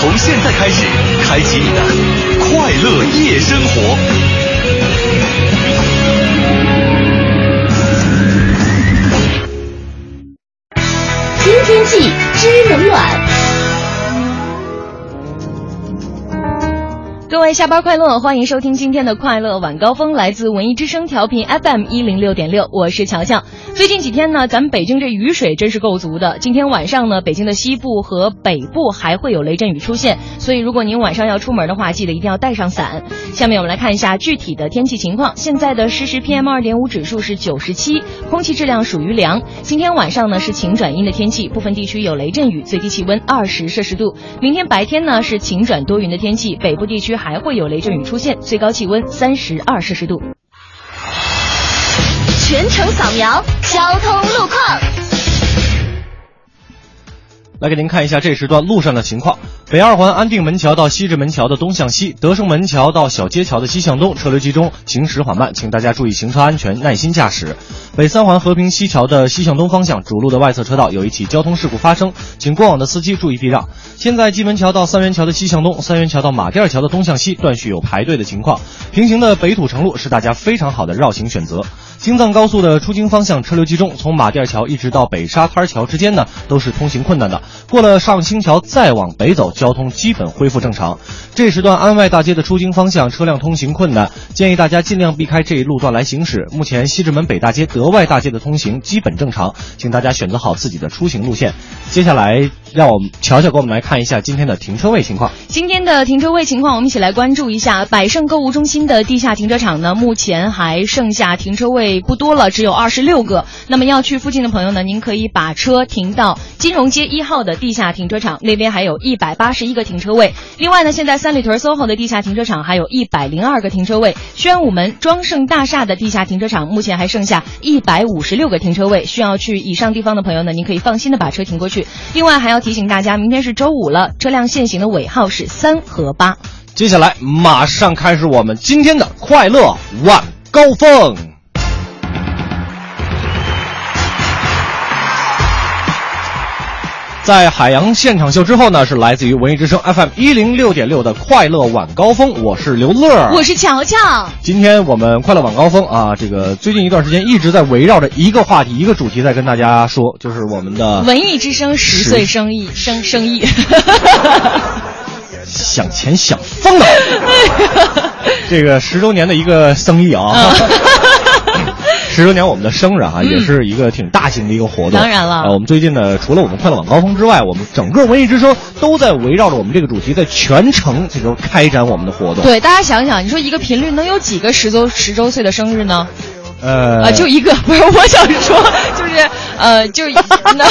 从现在开始，开启你的快乐夜生活。天天气知冷暖。各位下班快乐，欢迎收听今天的快乐晚高峰，来自文艺之声调频 FM 一零六点六，我是乔乔。最近几天呢，咱们北京这雨水真是够足的。今天晚上呢，北京的西部和北部还会有雷阵雨出现，所以如果您晚上要出门的话，记得一定要带上伞。下面我们来看一下具体的天气情况。现在的实时 PM 二点五指数是九十七，空气质量属于良。今天晚上呢是晴转阴的天气，部分地区有雷阵雨，最低气温二十摄氏度。明天白天呢是晴转多云的天气，北部地区还会有雷阵雨出现，最高气温三十二摄氏度。全程扫描交通路况。来给您看一下这时段路上的情况。北二环安定门桥到西直门桥的东向西，德胜门桥到小街桥的西向东，车流集中，行驶缓慢，请大家注意行车安全，耐心驾驶。北三环和平西桥的西向东方向，主路的外侧车道有一起交通事故发生，请过往的司机注意避让。现在蓟门桥到三元桥的西向东，三元桥到马甸桥的东向西断续有排队的情况。平行的北土城路是大家非常好的绕行选择。京藏高速的出京方向车流集中，从马甸桥一直到北沙滩桥之间呢，都是通行困难的。过了上清桥再往北走，交通基本恢复正常。这时段安外大街的出京方向车辆通行困难，建议大家尽量避开这一路段来行驶。目前西直门北大街、德外大街的通行基本正常，请大家选择好自己的出行路线。接下来，让我们乔乔给我们来看一下今天的停车位情况。今天的停车位情况，我们一起来关注一下百盛购物中心的地下停车场呢。目前还剩下停车位不多了，只有二十六个。那么要去附近的朋友呢，您可以把车停到金融街一号的地下停车场，那边还有一百八十一个停车位。另外呢，现在三里屯 SOHO 的地下停车场还有一百零二个停车位。宣武门庄盛大厦的地下停车场目前还剩下一百五十六个停车位。需要去以上地方的朋友呢，您可以放心的把车停过去。另外还要提醒大家，明天是周五了，车辆限行的尾号是三和八。接下来马上开始我们今天的快乐晚高峰。在海洋现场秀之后呢，是来自于文艺之声 FM 一零六点六的快乐晚高峰，我是刘乐，我是乔乔。今天我们快乐晚高峰啊，这个最近一段时间一直在围绕着一个话题、一个主题在跟大家说，就是我们的文艺之声十岁生意生生意。想钱想疯了，这个十周年的一个生意啊。十周年我们的生日哈、也是一个挺大型的一个活动。当然了呃，我们最近呢，除了我们快乐晚高峰之外，我们整个文艺之声都在围绕着我们这个主题，在全程这个开展我们的活动。对，大家想想，你说一个频率能有几个十周十周岁的生日呢？呃啊，就一个，不是我想说，就是呃，就 那。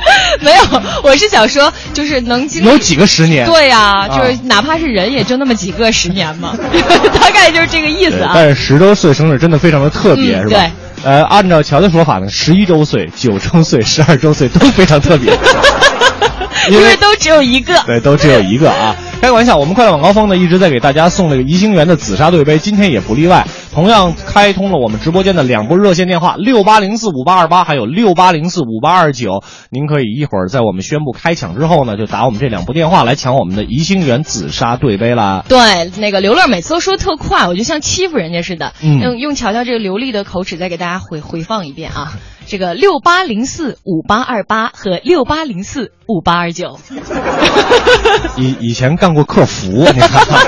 没有，我是想说，就是能经历有几个十年？对呀、啊就是哪怕是人，也就那么几个十年嘛，大概就是这个意思啊。但是十周岁生日真的非常的特别，是吧？嗯对。呃，按照乔的说法呢，十一周岁、九周岁、十二周岁都非常特别，因为都只有一个。对，都只有一个啊。开个玩笑，我们快乐晚高峰呢一直在给大家送这个怡兴园的紫砂对杯，今天也不例外。同样开通了我们直播间的两部热线电话六八零四五八二八，还有六八零四五八二九。您可以一会儿在我们宣布开抢之后呢，就打我们这两部电话来抢我们的怡兴园紫砂对杯啦。对，那个刘乐每次都说特快，我就像欺负人家似的。嗯用用乔乔这个流利的口齿再给大家回回放一遍啊。这个六八零四五八二八和六八零四五八二十九。以以前干过客服，你看看，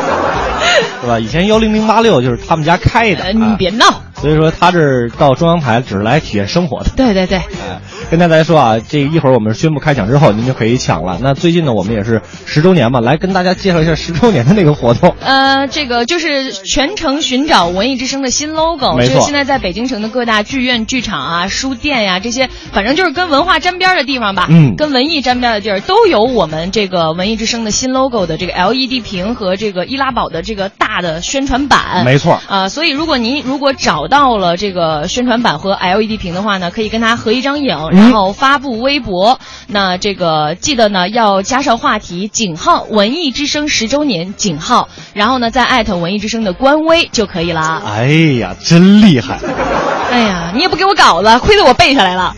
对吧？以前幺零零八六就是他们家开的。呃，你啊别闹。所以说他这儿到中央台只是来体验生活的。对对对，哎，跟大家说啊，这一会儿我们宣布开抢之后，您就可以抢了。那最近呢，我们也是十周年嘛，来跟大家介绍一下十周年的那个活动。呃，这个就是全程寻找文艺之声的新 logo，没错这个现在在北京城的各大剧院、剧场啊、书店呀、这些，反正就是跟文化沾边儿的地方吧，嗯跟文艺沾边儿的地儿都有我们这个文艺之声的新 logo 的这个 LED 屏和这个易拉宝的这个大的宣传板。没错，啊、所以如果您如果找到了这个宣传板和 LED 屏的话呢，可以跟他合一张影，嗯然后发布微博。那这个记得呢要加上话题井号文艺之声十周年井号，然后呢再艾特文艺之声的官微就可以了。哎呀，真厉害！哎呀，你也不给我稿子，亏得我背下来了。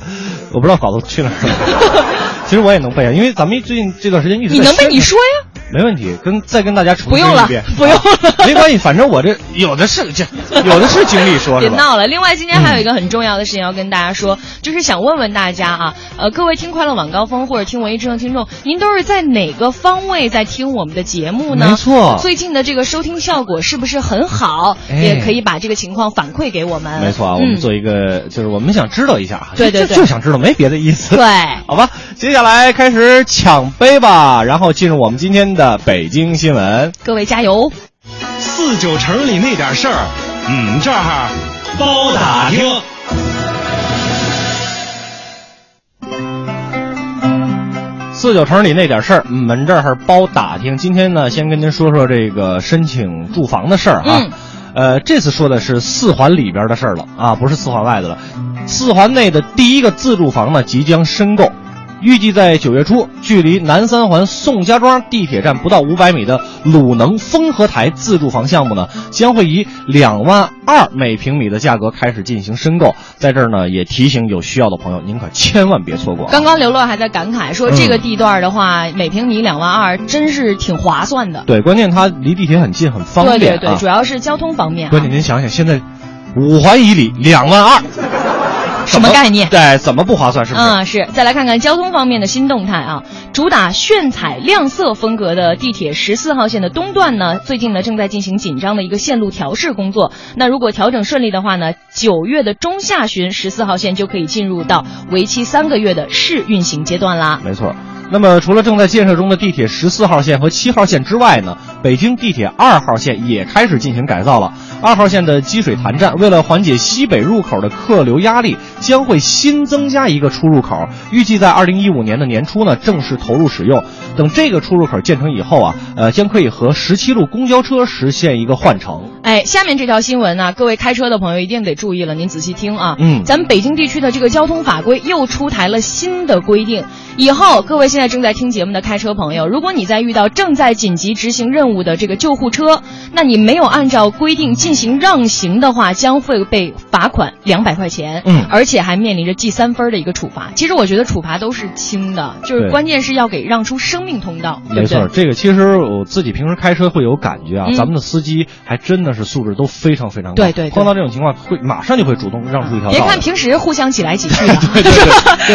我不知道稿子去哪儿了。其实我也能背啊，因为咱们最近这段时间一直你能背你说呀。没问题，跟再跟大家重不用了申一遍，不用了没关系，反正我这有的是这 有的是精力说，是吧？别闹了！另外，今天还有一个很重要的事情要跟大家说，就是想问问大家啊，呃，各位听快乐晚高峰或者听文艺之声听众，您都是在哪个方位在听我们的节目呢？没错最近的这个收听效果是不是很好？哎也可以把这个情况反馈给我们。没错啊，我们嗯做一个，就是我们想知道一下啊，对对对就想知道，没别的意思。对。好吧，接下来开始抢杯吧，然后进入我们今天的北京新闻。各位加油！四九城里那点事儿，嗯，这儿包打听。四九城里那点事儿，们这儿包打听。今天呢，先跟您说说这个申请住房的事儿啊。嗯呃，这次说的是四环里边的事儿了啊，不是四环外的了。四环内的第一个自住房呢，即将申购。预计在九月初，距离南三环宋家庄地铁站不到五百米的鲁能丰和台自住房项目呢，将会以两万二每平米的价格开始进行申购。在这儿呢，也提醒有需要的朋友，您可千万别错过啊。刚刚刘乐还在感慨说，嗯这个地段的话，每平米两万二，真是挺划算的。对，关键它离地铁很近，很方便、啊。对对对，主要是交通方面、啊。关键您想想，现在五环以里两万二，什么概念？对，怎么不划算？是不是？嗯，是。再来看看交通方面的新动态啊，主打炫彩亮色风格的地铁十四号线的东段呢，最近呢正在进行紧张的一个线路调试工作。那如果调整顺利的话呢，九月的中下旬，十四号线就可以进入到为期三个月的试运行阶段啦。没错。那么，除了正在建设中的地铁十四号线和七号线之外呢，北京地铁二号线也开始进行改造了。二号线的积水潭站，为了缓解西北入口的客流压力，将会新增加一个出入口，预计在二零一五年的年初呢正式投入使用。等这个出入口建成以后啊，呃，将可以和十七路公交车实现一个换乘。哎，下面这条新闻呢，各位开车的朋友一定得注意了，您仔细听啊。嗯咱们北京地区的这个交通法规又出台了新的规定，以后各位现在正在听节目的开车朋友，如果你在遇到正在紧急执行任务的这个救护车，那你没有按照规定进行让行的话，将会被罚款两百块钱，嗯而且还面临着记三分的一个处罚。其实我觉得处罚都是轻的，就是关键是要给让出生命通道，对没错，这个其实我自己平时开车会有感觉啊，嗯咱们的司机还真的是素质都非常非常高。对对对碰到这种情况会马上就会主动让出一条道。别看平时互相挤来挤去的，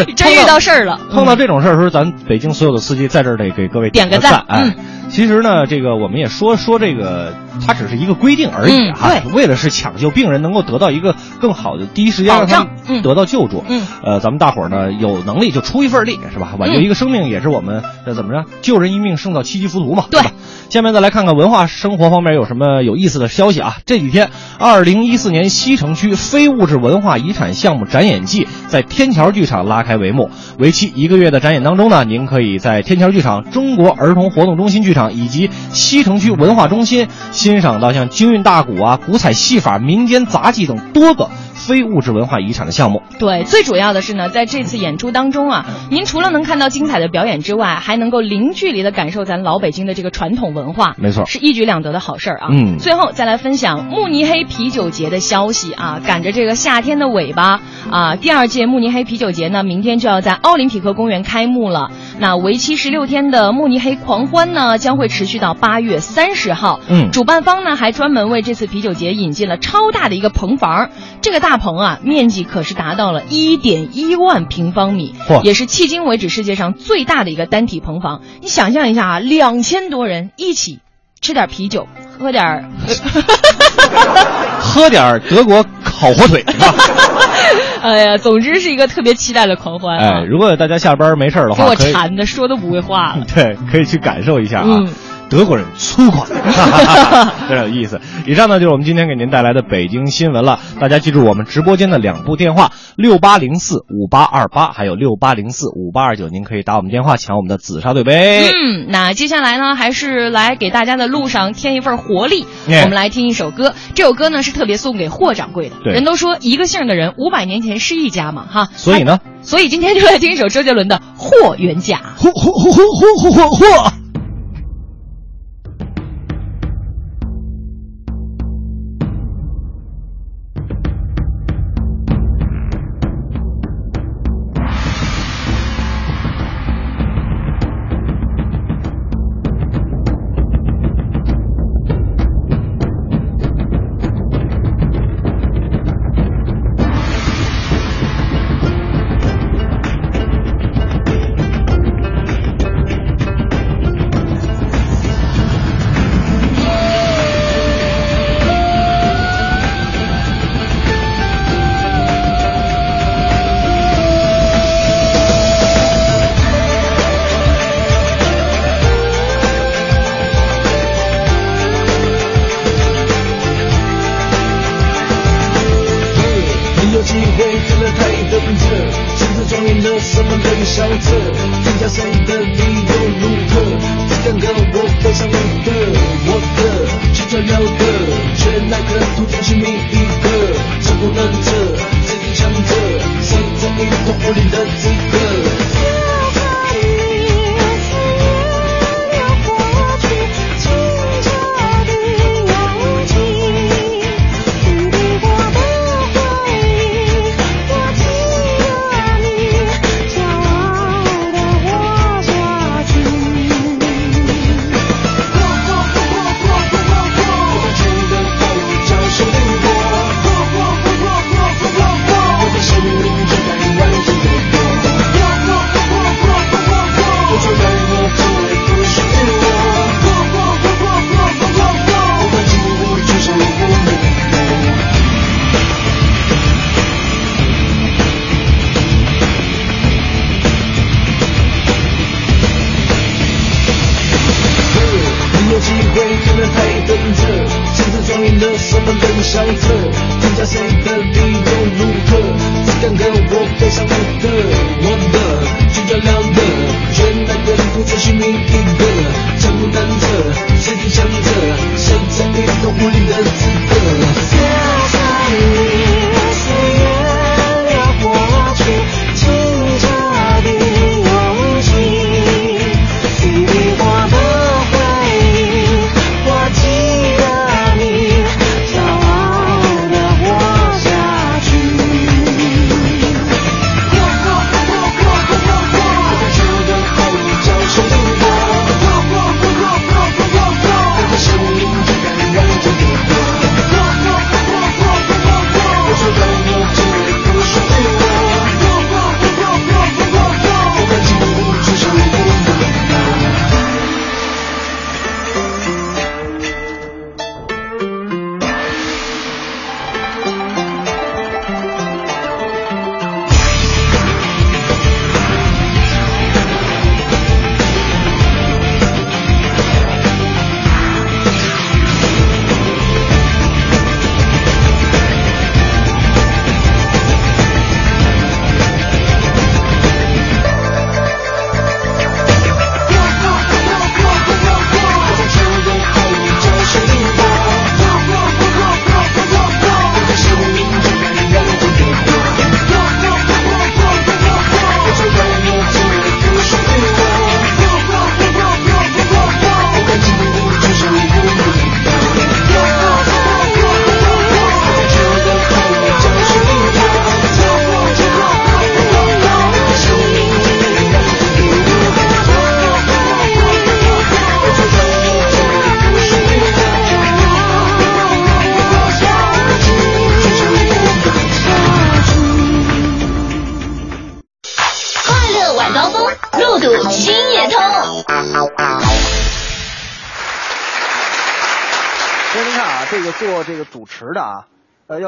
真 遇到事儿了。碰到这种事儿的时候，咱北京所有的司机在这儿得给各位个点个赞哎，嗯其实呢，这个我们也说说这个，它只是一个规定而已嗯哈、对为了是抢救病人能够得到一个更好的第一时间让他得到救助。嗯呃，咱们大伙儿呢有能力就出一份力，是吧？挽救一个生命也是我们这怎么着？救人一命胜造七级浮屠嘛，对吧？下面再来看看文化生活方面有什么有意思的消息啊？这几天，二零一四年西城区非物质文化遗产项目展演季在天桥剧场拉开帷幕。为期一个月的展演当中呢，您可以在天桥剧场、中国儿童活动中心剧场以及西城区文化中心欣赏到像京韵大鼓啊、古彩戏法、民间杂技等多个非物质文化遗产的项目。对，最主要的是呢，在这次演出当中啊，您除了能看到精彩的表演之外，还能够零距离的感受咱老北京的这个传统文化，没错是一举两得的好事儿啊。嗯最后再来分享慕尼黑啤酒节的消息啊，赶着这个夏天的尾巴啊，第二届慕尼黑啤酒节呢，明天就要在奥林匹克公园开幕了。那为期十六天的慕尼黑狂欢呢，将会持续到八月三十号。嗯主办方呢还专门为这次啤酒节引进了超大的一个棚房，这个大棚啊面积可是达到了一点一万平方米也是迄今为止世界上最大的一个单体棚房。你想象一下啊两千多人一起吃点啤酒喝点儿 喝点德国烤火腿 哎呀总之是一个特别期待的狂欢哎如果大家下班没事的话给我馋的说都不会话 对可以去感受一下啊。嗯。德国人粗犷，非常有意思。以上呢就是我们今天给您带来的北京新闻了。大家记住我们直播间的两部电话：六八零四五八二八，还有六八零四五八二九。您可以打我们电话抢我们的紫砂对杯。嗯，那接下来呢，还是来给大家的路上添一份活力。我们来听一首歌，这首歌呢是特别送给霍掌柜的。人都说一个姓的人五百年前是一家嘛，哈。所以呢？所以今天就来听一首周杰伦的《霍元甲》。霍霍霍霍霍霍霍！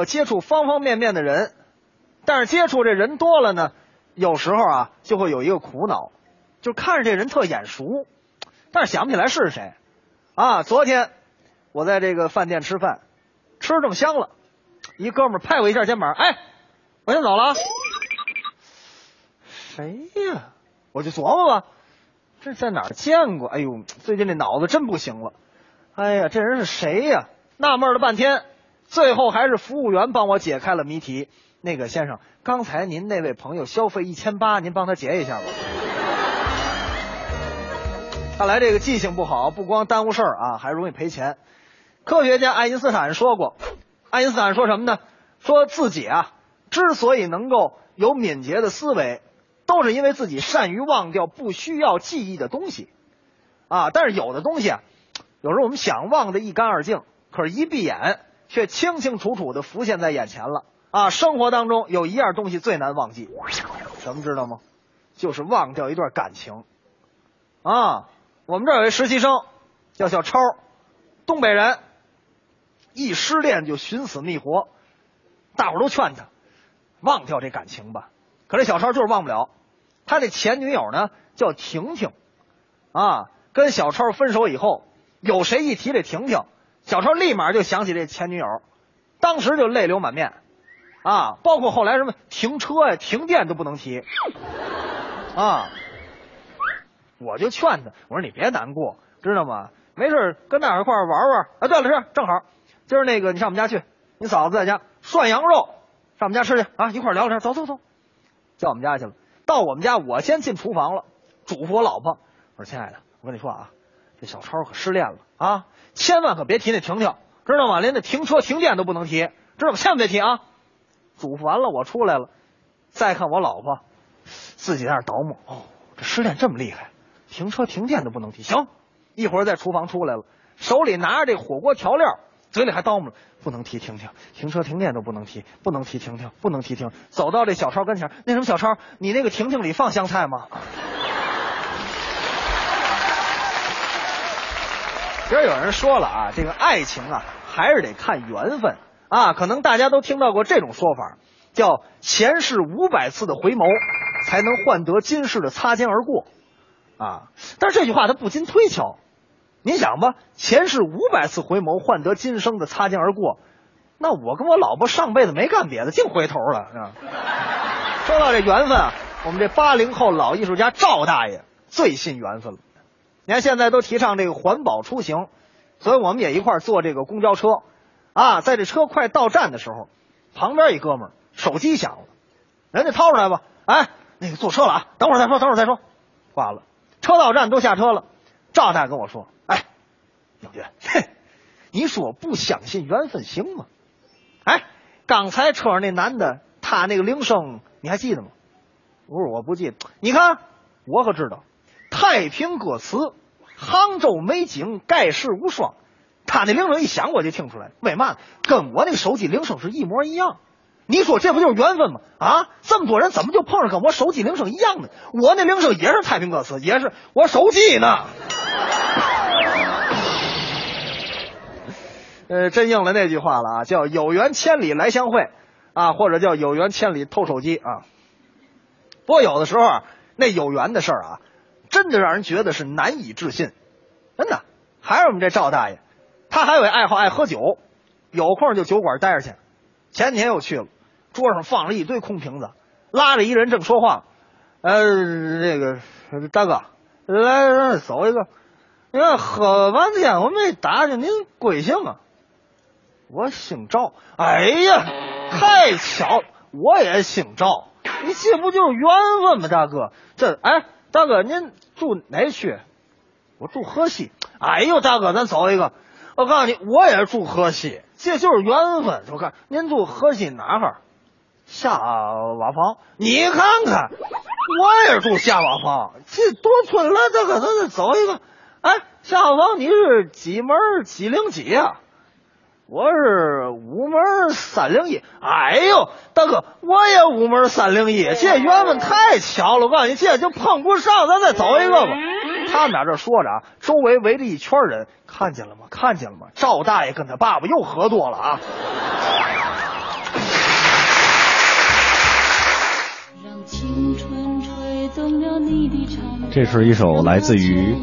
我接触方方面面的人，但是接触这人多了呢，有时候啊就会有一个苦恼，就看着这人特眼熟，但是想不起来是谁。啊，昨天我在这个饭店吃饭，吃正香了，一哥们拍我一下肩膀，哎，我先走了。谁呀？我就琢磨吧，这在哪儿见过？哎呦，最近这脑子真不行了。哎呀，这人是谁呀？纳闷了半天，最后还是服务员帮我解开了谜题。那个先生，刚才您那位朋友消费一千八，您帮他结一下吧。看来这个记性不好，不光耽误事儿啊，还容易赔钱。科学家爱因斯坦说过，爱因斯坦说什么呢？说自己啊，之所以能够有敏捷的思维，都是因为自己善于忘掉不需要记忆的东西，啊，但是有的东西啊，有时候我们想忘得一干二净，可是一闭眼却清清楚楚的浮现在眼前了，啊，生活当中有一样东西最难忘记，什么知道吗？就是忘掉一段感情，啊，我们这有一实习生叫小超，东北人，一失恋就寻死觅活，大伙都劝他忘掉这感情吧。可这小超就是忘不了，他那前女友呢叫婷婷，啊，跟小超分手以后，有谁一提这婷婷，小超立马就想起这前女友，当时就泪流满面，啊，包括后来什么停车呀、停电都不能提，啊，我就劝他，我说你别难过，知道吗？没事跟大伙一块玩玩。啊，对了，是正好，今儿那个你上我们家去，你嫂子在家涮羊肉，上我们家吃去啊，一块聊聊天。走走走。叫我们家去了。到我们家，我先进厨房了，嘱咐我老婆：“我说亲爱的，我跟你说啊，这小超可失恋了啊，千万可别提那婷婷，知道吗？连那停车停电都不能提，知道吗？千万别提啊！”嘱咐完了，我出来了，再看我老婆，自己在那儿叨磨：“哦，这失恋这么厉害，停车停电都不能提。”行，一会儿在厨房出来了，手里拿着这火锅调料，嘴里还叨磨。不能提婷婷，停车停电都不能提，不能提婷婷，不能提婷。走到这小超跟前，那什么小超，你那个婷婷里放香菜吗？其实有人说了啊，这个爱情啊，还是得看缘分啊。可能大家都听到过这种说法，叫前世五百次的回眸，才能换得今世的擦肩而过啊。但是这句话它不禁推敲。您想吧，前世五百次回眸换得今生的擦肩而过，那我跟我老婆上辈子没干别的，净回头了。啊？说到这缘分啊，我们这八零后老艺术家赵大爷最信缘分了。你看现在都提倡这个环保出行，所以我们也一块坐这个公交车啊，在这车快到站的时候，旁边一哥们手机响了，人家掏出来吧，哎，那个坐车了啊，等会儿再说，等会儿再说，挂了。车到站都下车了，赵大爷跟我说。永军，嘿，你说不相信缘分行吗？哎，刚才车上那男的，他那个铃声你还记得吗？不是我不记得。你看，我可知道。太平歌词，杭州美景，盖世无双。他那铃声一响，我就听出来。为嘛？跟我那个手机铃声是一模一样。你说这不就是缘分吗？啊，这么多人怎么就碰上跟我手机铃声一样的？我那铃声也是太平歌词，也是我手机呢。呃，真应了那句话了啊，叫“有缘千里来相会”，啊，或者叫“有缘千里偷手机”啊。不过有的时候，那有缘的事儿啊，真的让人觉得是难以置信。真的，还是我们这赵大爷，他还有爱好，爱喝酒，有空就酒馆待着去。前几天又去了，桌上放了一堆空瓶子，拉着一人正说话，呃，那个大哥，来走一个。你看喝半天，我没打听您贵姓啊？我姓赵，哎呀，太巧，我也姓赵，你这不就是缘分吗，大哥？这，哎，大哥，您住哪区？我住河西。哎呦，大哥，咱走一个。我告诉你，我也住河西，这就是缘分。我看您住河西哪哈？下瓦房。你看看，我也住下瓦房，这多村来，大哥，咱再走一个。哎，下瓦房，你是几门几零几呀？我是五门三零一。哎呦，大哥，我也五门三零一，这缘分太巧了，我告诉你，这就碰不上，咱再走一个吧。他们俩这说着啊，周围围着一圈人，看见了吗？看见了吗？赵大爷跟他爸爸又喝多了啊。这是一首来自于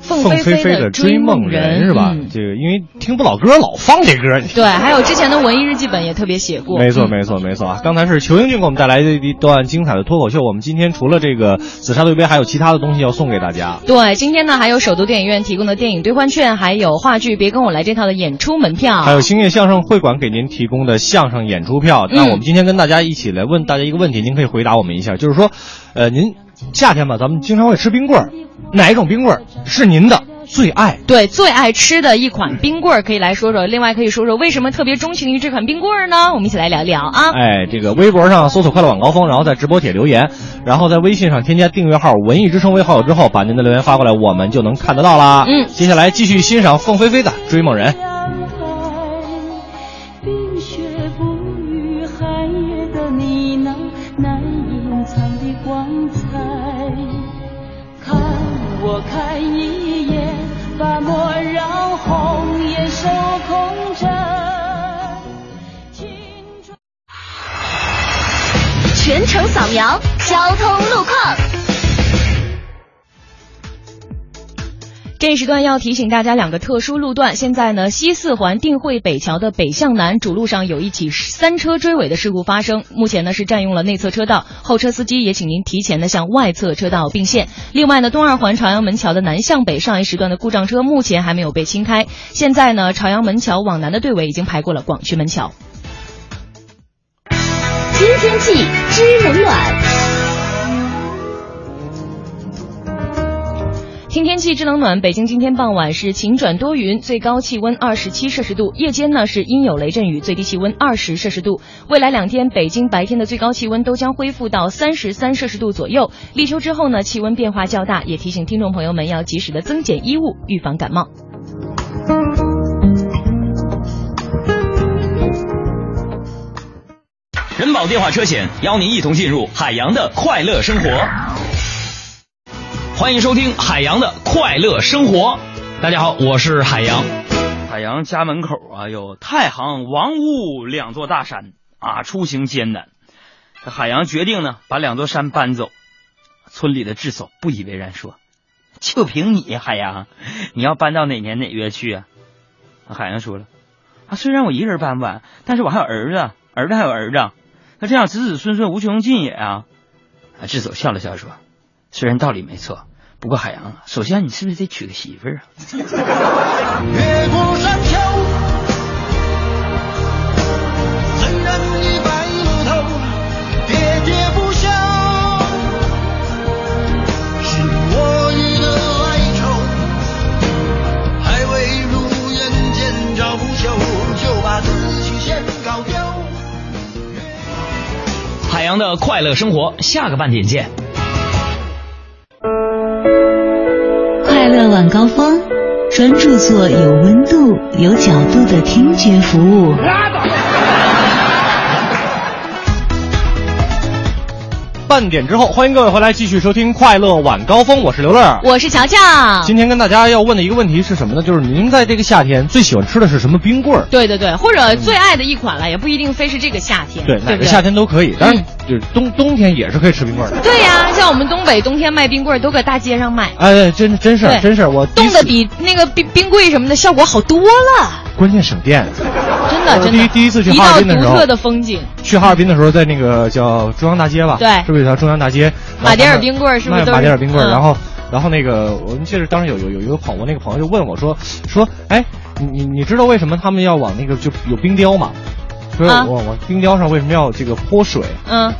凤凤飞飞的《追梦人》是吧？嗯这个因为听不老歌，老放这歌。对，还有之前的文艺日记本也特别写过。没错，嗯没错，没错啊！刚才是裘英俊给我们带来的一段精彩的脱口秀。我们今天除了这个紫砂对杯，还有其他的东西要送给大家。对，今天呢还有首都电影院提供的电影兑换券，还有话剧《别跟我来》这套的演出门票，还有星月相声会馆给您提供的相声演出票。嗯那我们今天跟大家一起来问大家一个问题，您可以回答我们一下，就是说，呃，您夏天吧，咱们经常会吃冰棍儿，哪一种冰棍儿是您的最爱？对最爱吃的一款冰棍儿，可以来说说。另外可以说说为什么特别钟情于这款冰棍儿呢？我们一起来聊一聊啊。哎，这个微博上搜索“快乐晚高峰”，然后在直播帖留言，然后在微信上添加订阅号“文艺之声”为好友之后，把您的留言发过来，我们就能看得到啦。嗯接下来继续欣赏凤飞飞的《追梦人》。全程扫描交通路况。这一时段要提醒大家两个特殊路段。现在呢，西四环定慧北桥的北向南主路上有一起三车追尾的事故发生，目前呢是占用了内侧车道，后车司机也请您提前的向外侧车道并线。另外呢，东二环朝阳门桥的南向北上一时段的故障车目前还没有被清开。现在呢，朝阳门桥往南的队尾已经排过了广渠门桥。听天气知冷暖。听天气知冷暖，北京今天傍晚是晴转多云，最高气温二十七摄氏度，夜间呢是阴有雷阵雨，最低气温二十摄氏度。未来两天，北京白天的最高气温都将恢复到三十三摄氏度左右。立秋之后呢，气温变化较大，也提醒听众朋友们要及时的增减衣物，预防感冒。人保电话车险邀您一同进入海洋的快乐生活。欢迎收听海洋的快乐生活。大家好，我是海洋。海洋家门口啊有太行、王屋两座大山啊，出行艰难。海洋决定呢把两座山搬走。村里的智叟不以为然，说：“就凭你海洋，你要搬到哪年哪月去啊？”海洋说了：“啊，虽然我一个人搬不完，但是我还有儿子，儿子还有儿子，那这样子子孙孙无穷尽也啊。”啊，智叟笑了笑说：“虽然道理没错，不过海洋啊，首先你是不是得娶个媳妇儿啊？”越过山丘，怎忍一白了头，喋喋不休，是我予的哀愁，还未如愿见着不朽，就把自己先搞丢。海洋的快乐生活，下个半点见。快乐晚高峰，专注做有温度、有角度的听觉服务。半点之后，欢迎各位回来继续收听《快乐晚高峰》，我是刘乐。我是乔乔。今天跟大家要问的一个问题是什么呢？就是您在这个夏天最喜欢吃的是什么冰棍儿？对对对，或者最爱的一款了，也不一定非是这个夏天，对？哪个夏天都可以，当然就是冬冬天也是可以吃冰棍儿的。对呀、像我们东北冬天卖冰棍儿都搁大街上卖，哎，真真是对真是，我冻的比那个冰冰柜什么的效果好多了，关键省电。真的真的。我第一第一次去哈尔滨的时候独特的风景，去哈尔滨的时候，在那个叫中央大街吧，对是不是有条中央大街？马迭尔冰棍是不是都是马迭尔冰棍然后，然后那个我们记得当时有有有一个朋友，我那个朋友就问我说说，哎，你你你知道为什么他们要往那个就有冰雕吗？说啊我我冰雕上为什么要这个泼水？嗯，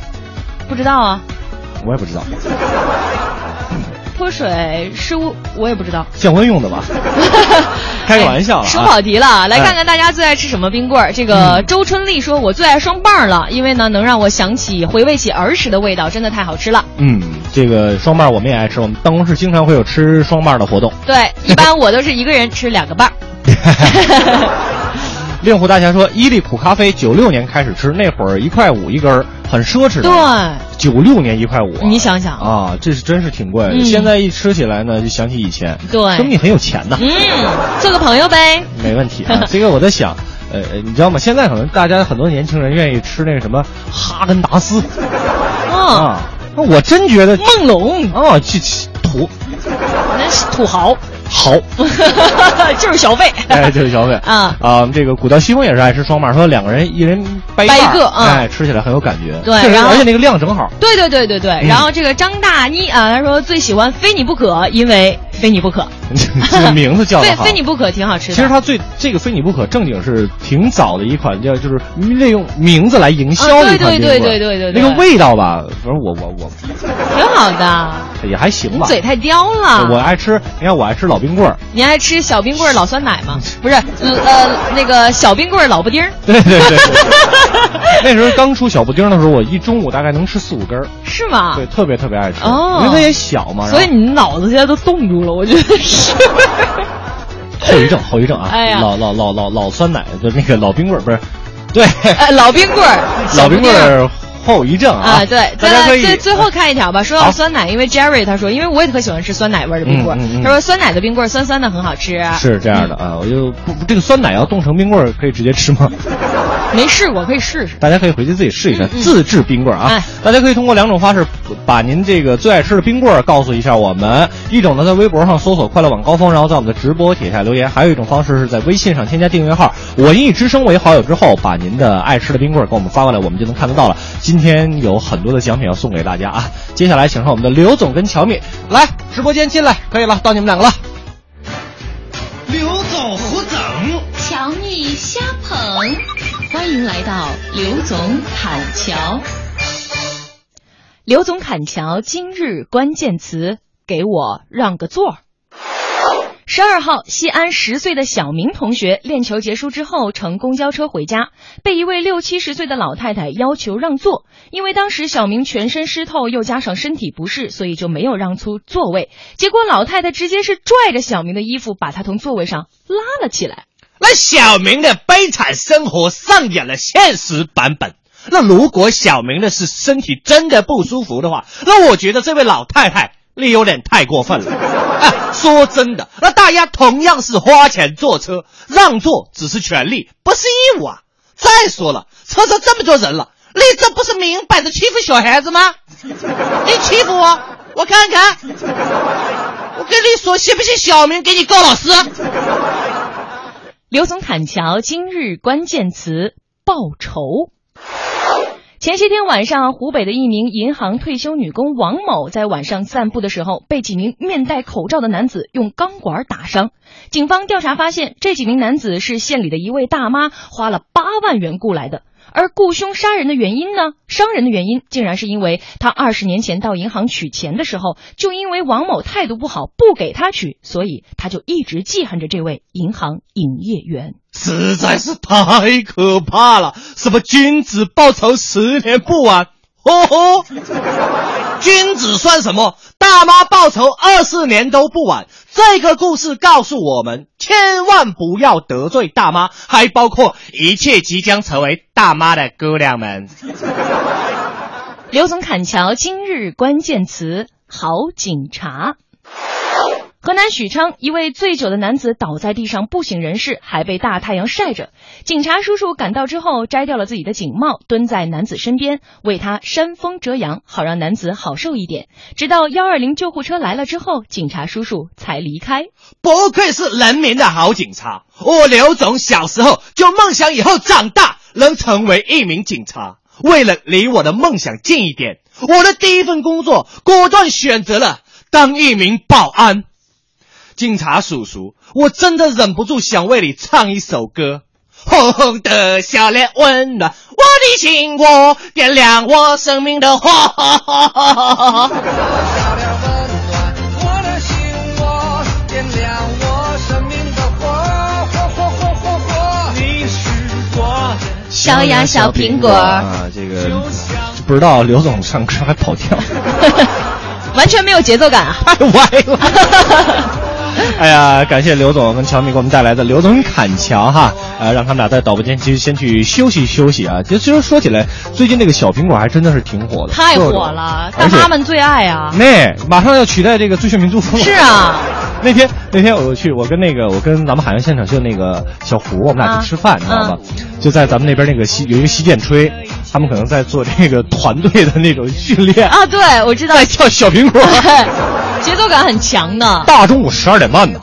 不知道啊，我也不知道，泼水是我我也不知道。降温用的吧？开个玩笑了啊说跑题了，来哎看看大家最爱吃什么冰棍儿。这个周春丽说：“我最爱双棒儿了，因为呢能让我想起回味起儿时的味道，真的太好吃了。嗯，这个双棒我们也爱吃，我们办公室经常会有吃双棒的活动。”对，一般我都是一个人吃两个棒儿。令狐大侠说，伊利普咖啡九六年开始吃，那会儿一块五一根儿，很奢侈的。对，九六年一块五、啊，你想想啊，这是真是挺贵的。嗯现在一吃起来呢，就想起以前，对说明你很有钱呐。嗯，做个朋友呗。没问题啊。这个我在想，呃，呃你知道吗？现在可能大家很多年轻人愿意吃那个什么哈根达斯嗯，啊，那我真觉得梦龙啊，去土那是土豪，豪，就是小费。哎，就是小费啊 啊！这个古道西风也是爱吃双马，说两个人一人掰掰一个啊哎，吃起来很有感觉。对然后而且那个量正好。对对对对对，嗯然后这个张大妮啊，她说最喜欢非你不可，因为 非你不可，这个名字叫对的好。非你不可挺好吃的。其实它最这个非你不可正经是挺早的一款叫就是利用名字来营销啊的一款对对冰棍儿对对对对那个味道吧，反正我我我挺好的，也还行吧。嘴太刁了。我爱吃，你看我爱吃老冰棍儿，你爱吃小冰棍儿老酸奶吗？不是，呃，那个小冰棍儿老布丁儿。对对对对。那时候刚出小布丁的时候，我一中午大概能吃四五根儿，是吗？对，特别特别爱吃，哦因为它也小嘛。所以你脑子现在都冻住了，我觉得是。后遗症，后遗症啊！哎呀老老老老老酸奶的那个老冰棍儿不是，对，哎，老冰棍儿，老冰棍后遗症啊！啊，对，大家可以最最后看一条吧。说到酸奶，因为 Jerry 他说，因为我也特喜欢吃酸奶味的冰棍嗯嗯嗯他说酸奶的冰棍酸酸的很好吃。是这样的啊，我就不不这个酸奶要冻成冰棍可以直接吃吗？没试过，可以试试。大家可以回去自己试一下，嗯嗯自制冰棍儿啊！哎大家可以通过两种方式把您这个最爱吃的冰棍儿告诉一下我们。一种呢，在微博上搜索“快乐晚高峰”，然后在我们的直播底下留言；还有一种方式是在微信上添加订阅号“文艺之声”为好友之后，把您的爱吃的冰棍儿给我们发过来，我们就能看得到了。今天有很多的奖品要送给大家啊！接下来请上我们的刘总跟乔蜜来直播间进来，可以了，到你们两个了。欢迎来到刘总砍桥。刘总砍桥今日关键词：给我让个座。十二号，西安十岁的小明同学练球结束之后乘公交车回家，被一位六七十岁的老太太要求让座。因为当时小明全身湿透，又加上身体不适，所以就没有让出座位。结果老太太直接是拽着小明的衣服，把他从座位上拉了起来。那小明的悲惨生活上演了现实版本。那如果小明的是身体真的不舒服的话，那我觉得这位老太太你有点太过分了。啊，说真的，那大家同样是花钱坐车，让座只是权利，不是义务啊。再说了，车上这么多人了，你这不是明摆着欺负小孩子吗？你欺负我，我看看。我跟你说，信不信小明给你告老师？刘总侃桥今日关键词：报仇。前些天晚上，湖北的一名银行退休女工王某在晚上散步的时候，被几名面戴口罩的男子用钢管打伤。警方调查发现，这几名男子是县里的一位大妈花了八万元雇来的。而雇凶杀人的原因呢？伤人的原因竟然是因为他二十年前到银行取钱的时候，就因为王某态度不好，不给他取，所以他就一直记恨着这位银行营业员。实在是太可怕了！什么君子报仇十年不晚？哦吼，君子算什么？大妈报仇二四年都不晚。这个故事告诉我们，千万不要得罪大妈，还包括一切即将成为大妈的姑娘们。刘总砍桥今日关键词：好警察。河南许昌一位醉酒的男子倒在地上不省人事，还被大太阳晒着。警察叔叔赶到之后，摘掉了自己的警帽，蹲在男子身边，为他扇风遮阳，好让男子好受一点。直到幺二零救护车来了之后，警察叔叔才离开。不愧是人民的好警察。我刘总小时候就梦想以后长大能成为一名警察。为了离我的梦想近一点，我的第一份工作果断选择了当一名保安。警察叔叔，我真的忍不住想为你唱一首歌。红红的笑脸温暖我的心窝，点亮我生命的火。点亮我生命的火，火火火火火！你是我的小呀小苹果啊，这个不知道刘总唱歌还跑调，完全没有节奏感啊！太 歪了。哎呀，感谢刘总跟乔米给我们带来的刘总砍桥哈，呃，让他们俩在导播间其实先去休息休息啊。其实说起来，最近这个小苹果还真的是挺火的，太火了，大而且妈们最爱啊！那马上要取代这个最炫民族风了。是啊，那天那天我去，我跟那个我跟咱们海洋现场秀那个小胡，我们俩去吃饭，你知道吗？就在咱们那边那个西有一个西涧吹，他们可能在做这个团队的那种训练啊，对，我知道，在跳小苹果，节奏感很强的。大中午十二点半呢，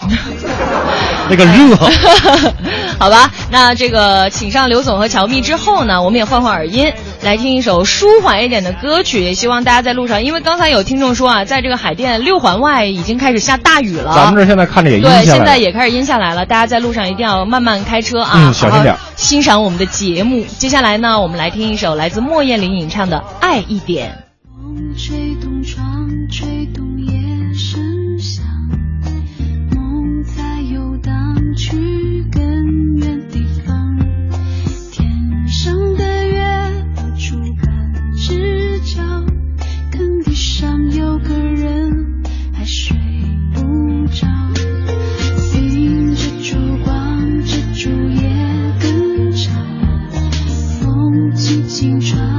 那个热。好吧，那这个请上刘总和乔蜜之后呢，我们也换换耳音，来听一首舒缓一点的歌曲。也希望大家在路上，因为刚才有听众说啊，在这个海淀六环外已经开始下大雨了。咱们这现在看着也阴下来对，现在也开始阴下来了。大家在路上一定要慢慢开车啊，嗯，小心点，欣赏我们的节目。接下来呢，我们来听一首来自莫艳玲演唱的《爱一点》。风吹动窗，吹动夜声响，梦在游荡去更远地方。天上的月露出半只脚，坑地上有个人还睡不着。盯着烛光，蜘蛛也更长，风轻轻穿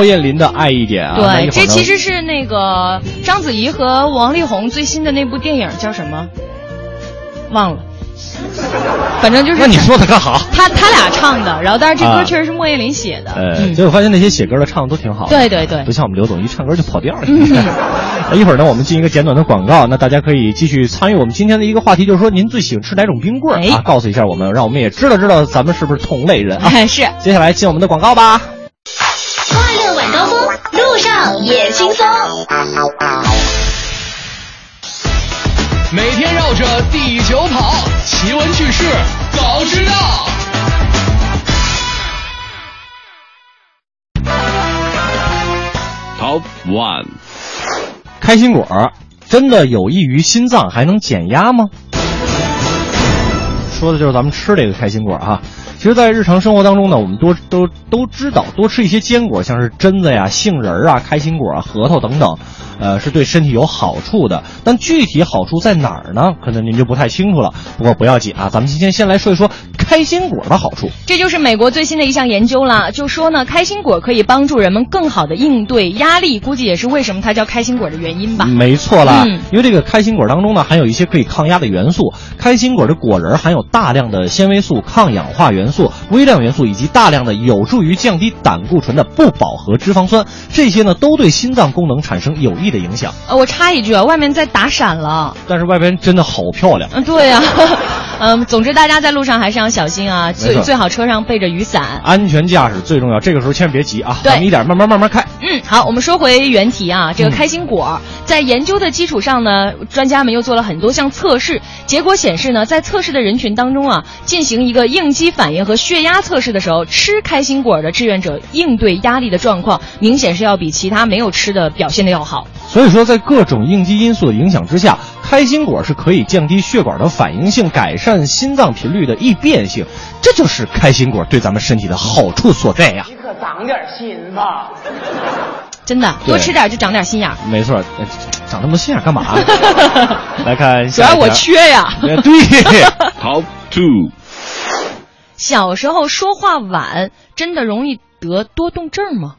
莫艳琳的《爱一点》啊，对，这其实是那个章子怡和王力宏最新的那部电影叫什么？忘了，反正就是那你说他干哈？他他俩唱的，然后但是这歌啊确实是莫艳琳写的。呃，嗯结果发现那些写歌的唱的都挺好的，对对对不像我们刘总一唱歌就跑调了。嗯那 一会儿呢，我们进一个简短的广告，那大家可以继续参与我们今天的一个话题，就是说您最喜欢吃哪种冰棍儿哎啊？告诉一下我们，让我们也知道知道咱们是不是同类人啊？是。接下来进我们的广告吧。快乐晚高峰，路上也轻松。每天绕着地球跑，奇闻趣事早知道。Top One，开心果真的有益于心脏，还能减压吗？说的就是咱们吃这个开心果儿哈。其实，在日常生活当中呢，我们多都都知道，多吃一些坚果，像是榛子呀、杏仁儿啊、开心果啊、核桃等等，呃，是对身体有好处的。但具体好处在哪儿呢？可能您就不太清楚了。不过不要紧啊，咱们今天先来说一说开开心果的好处。这就是美国最新的一项研究了，就说呢，开心果可以帮助人们更好的应对压力，估计也是为什么它叫开心果的原因吧。没错啦，嗯因为这个开心果当中呢含有一些可以抗压的元素，开心果的果仁含有大量的纤维素、抗氧化元素、微量元素以及大量的有助于降低胆固醇的不饱和脂肪酸，这些呢都对心脏功能产生有益的影响。呃，我插一句啊，外面在打闪了。但是外边真的好漂亮。嗯，对呀、嗯，总之大家在路上还是要小心啊，最最好车上备着雨伞。安全驾驶最重要，这个时候千万别急啊，对咱们一点慢慢慢慢开。嗯，好，我们说回原题啊，这个嗯开心果、在研究的基础上呢，专家们又做了很多项测试，结果显示呢，在测试的人群当中啊，进行一个应激反应和血压测试的时候，吃开心果的志愿者应对压力的状况，明显是要比其他没有吃的表现的要好。所以说，在各种应激因素的影响之下，开心果是可以降低血管的反应性，改善心脏频率的易变性，这就是开心果对咱们身体的好处所在呀。你可长点心吧。真的，多吃点就长点心眼儿。没错，呃长那么多心眼干嘛？来看主要我缺呀。呃对 Top two，小时候说话晚，真的容易得多动症吗？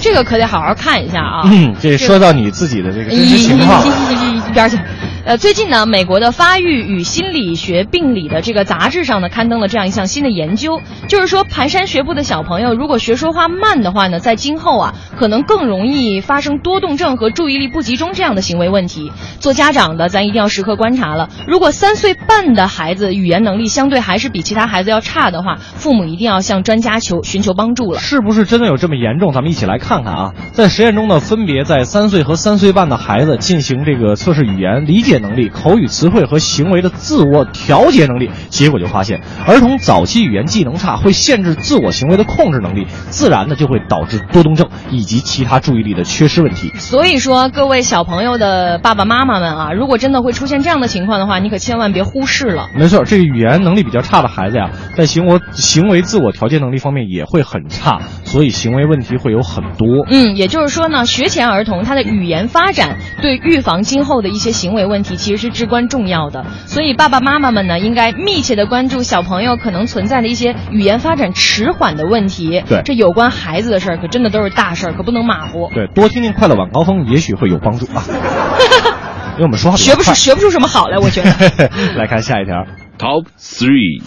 这个可得好好看一下啊。嗯，这说到你自己的这个真实情况。一一边去。呃，最近呢，美国的发育与心理学病理的这个杂志上呢，刊登了这样一项新的研究，就是说，蹒跚学步的小朋友如果学说话慢的话呢，在今后啊，可能更容易发生多动症和注意力不集中这样的行为问题。做家长的，咱一定要时刻观察了。如果三岁半的孩子语言能力相对还是比其他孩子要差的话，父母一定要向专家求寻求帮助了。是不是真的有这么严重？咱们一起来看看啊！在实验中呢，分别在三岁和三岁半的孩子进行这个测试语言理解能力、口语词汇和行为的自我调节能力，结果就发现，儿童早期语言技能差会限制自我行为的控制能力，自然的就会导致多动症以及其他注意力的缺失问题。所以说，各位小朋友的爸爸妈妈们啊，如果真的会出现这样的情况的话，你可千万别忽视了。没错，这个语言能力比较差的孩子呀，在行为行为自我调节能力方面也会很差，所以行为问题会有很多。嗯，也就是说呢，学前儿童他的语言发展对预防今后的一些行为问题其实是至关重要的。所以爸爸妈妈们呢，应该密切的关注小朋友可能存在的一些语言发展迟缓的问题。对这有关孩子的事儿，可真的都是大事儿，可不能马虎。对，多听听快乐晚高峰，也许会有帮助啊。因为我们说话学不出学不出什么好来，我觉得。来看下一条 Top three，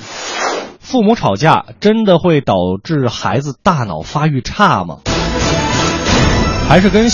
父母吵架真的会导致孩子大脑发育差吗？还是跟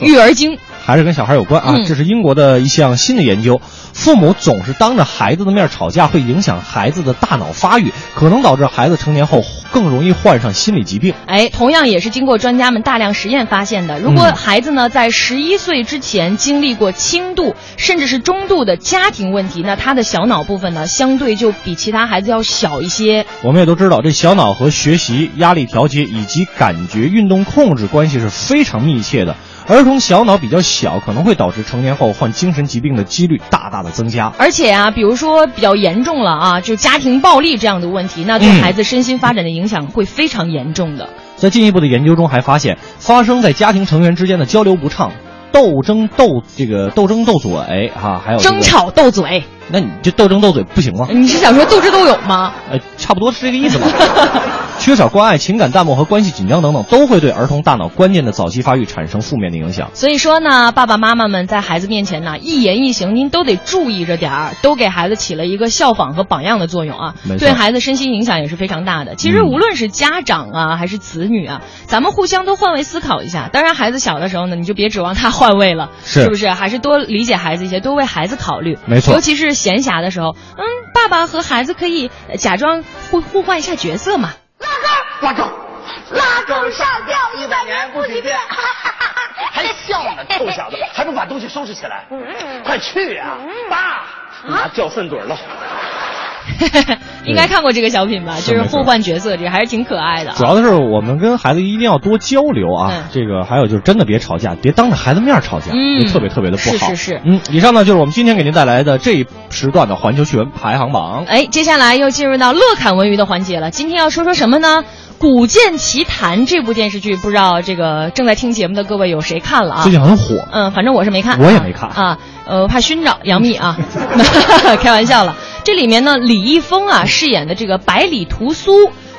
育儿经还是跟小孩有关啊？嗯这是英国的一项新的研究。父母总是当着孩子的面吵架，会影响孩子的大脑发育，可能导致孩子成年后更容易患上心理疾病。哎，同样也是经过专家们大量实验发现的。如果嗯孩子呢在十一岁之前经历过轻度甚至是中度的家庭问题，那他的小脑部分呢相对就比其他孩子要小一些。我们也都知道，这小脑和学习、压力调节以及感觉、运动控制关系是非常密切的。儿童小脑比较小，可能会导致成年后患精神疾病的几率大大的增加。而且啊，比如说比较严重了啊，就家庭暴力这样的问题，那对嗯孩子身心发展的影响会非常严重的。在进一步的研究中，还发现发生在家庭成员之间的交流不畅、斗争斗这个斗争斗嘴啊，还有、这个争，吵斗嘴，那你这斗争斗嘴不行吗？你是想说斗智斗勇吗？呃，差不多是这个意思吧。缺少关爱、情感淡漠和关系紧张等等，都会对儿童大脑关键的早期发育产生负面的影响。所以说呢，爸爸妈妈们在孩子面前呢，一言一行您都得注意着点儿，都给孩子起了一个效仿和榜样的作用啊对孩子身心影响也是非常大的。其实嗯无论是家长啊，还是子女啊，咱们互相都换位思考一下。当然，孩子小的时候呢，你就别指望他换位了，是不是？还是多理解孩子一些，多为孩子考虑。没错尤其是闲暇的时候，嗯，爸爸和孩子可以呃假装互互换一下角色嘛。拉钩，拉钩拉钩上吊一百年不许变，还笑呢，臭小子，还不把东西收拾起来？快去呀、爸，拿掉粪嘴了。应该看过这个小品吧？就是互换角色，这个还是挺可爱的啊。主要的是我们跟孩子一定要多交流啊，嗯这个还有就是真的别吵架，别当着孩子面吵架，嗯这特别特别的不好。是是是嗯，以上呢就是我们今天给您带来的这一时段的环球趣闻排行榜。哎，接下来又进入到乐侃文娱的环节了。今天要说说什么呢？古剑奇谭》这部电视剧，不知道这个正在听节目的各位有谁看了啊？最近很火。嗯，反正我是没看，我也没看啊。呃，怕熏着杨幂啊，开玩笑了。这里面呢，李易峰啊饰演的这个百里屠苏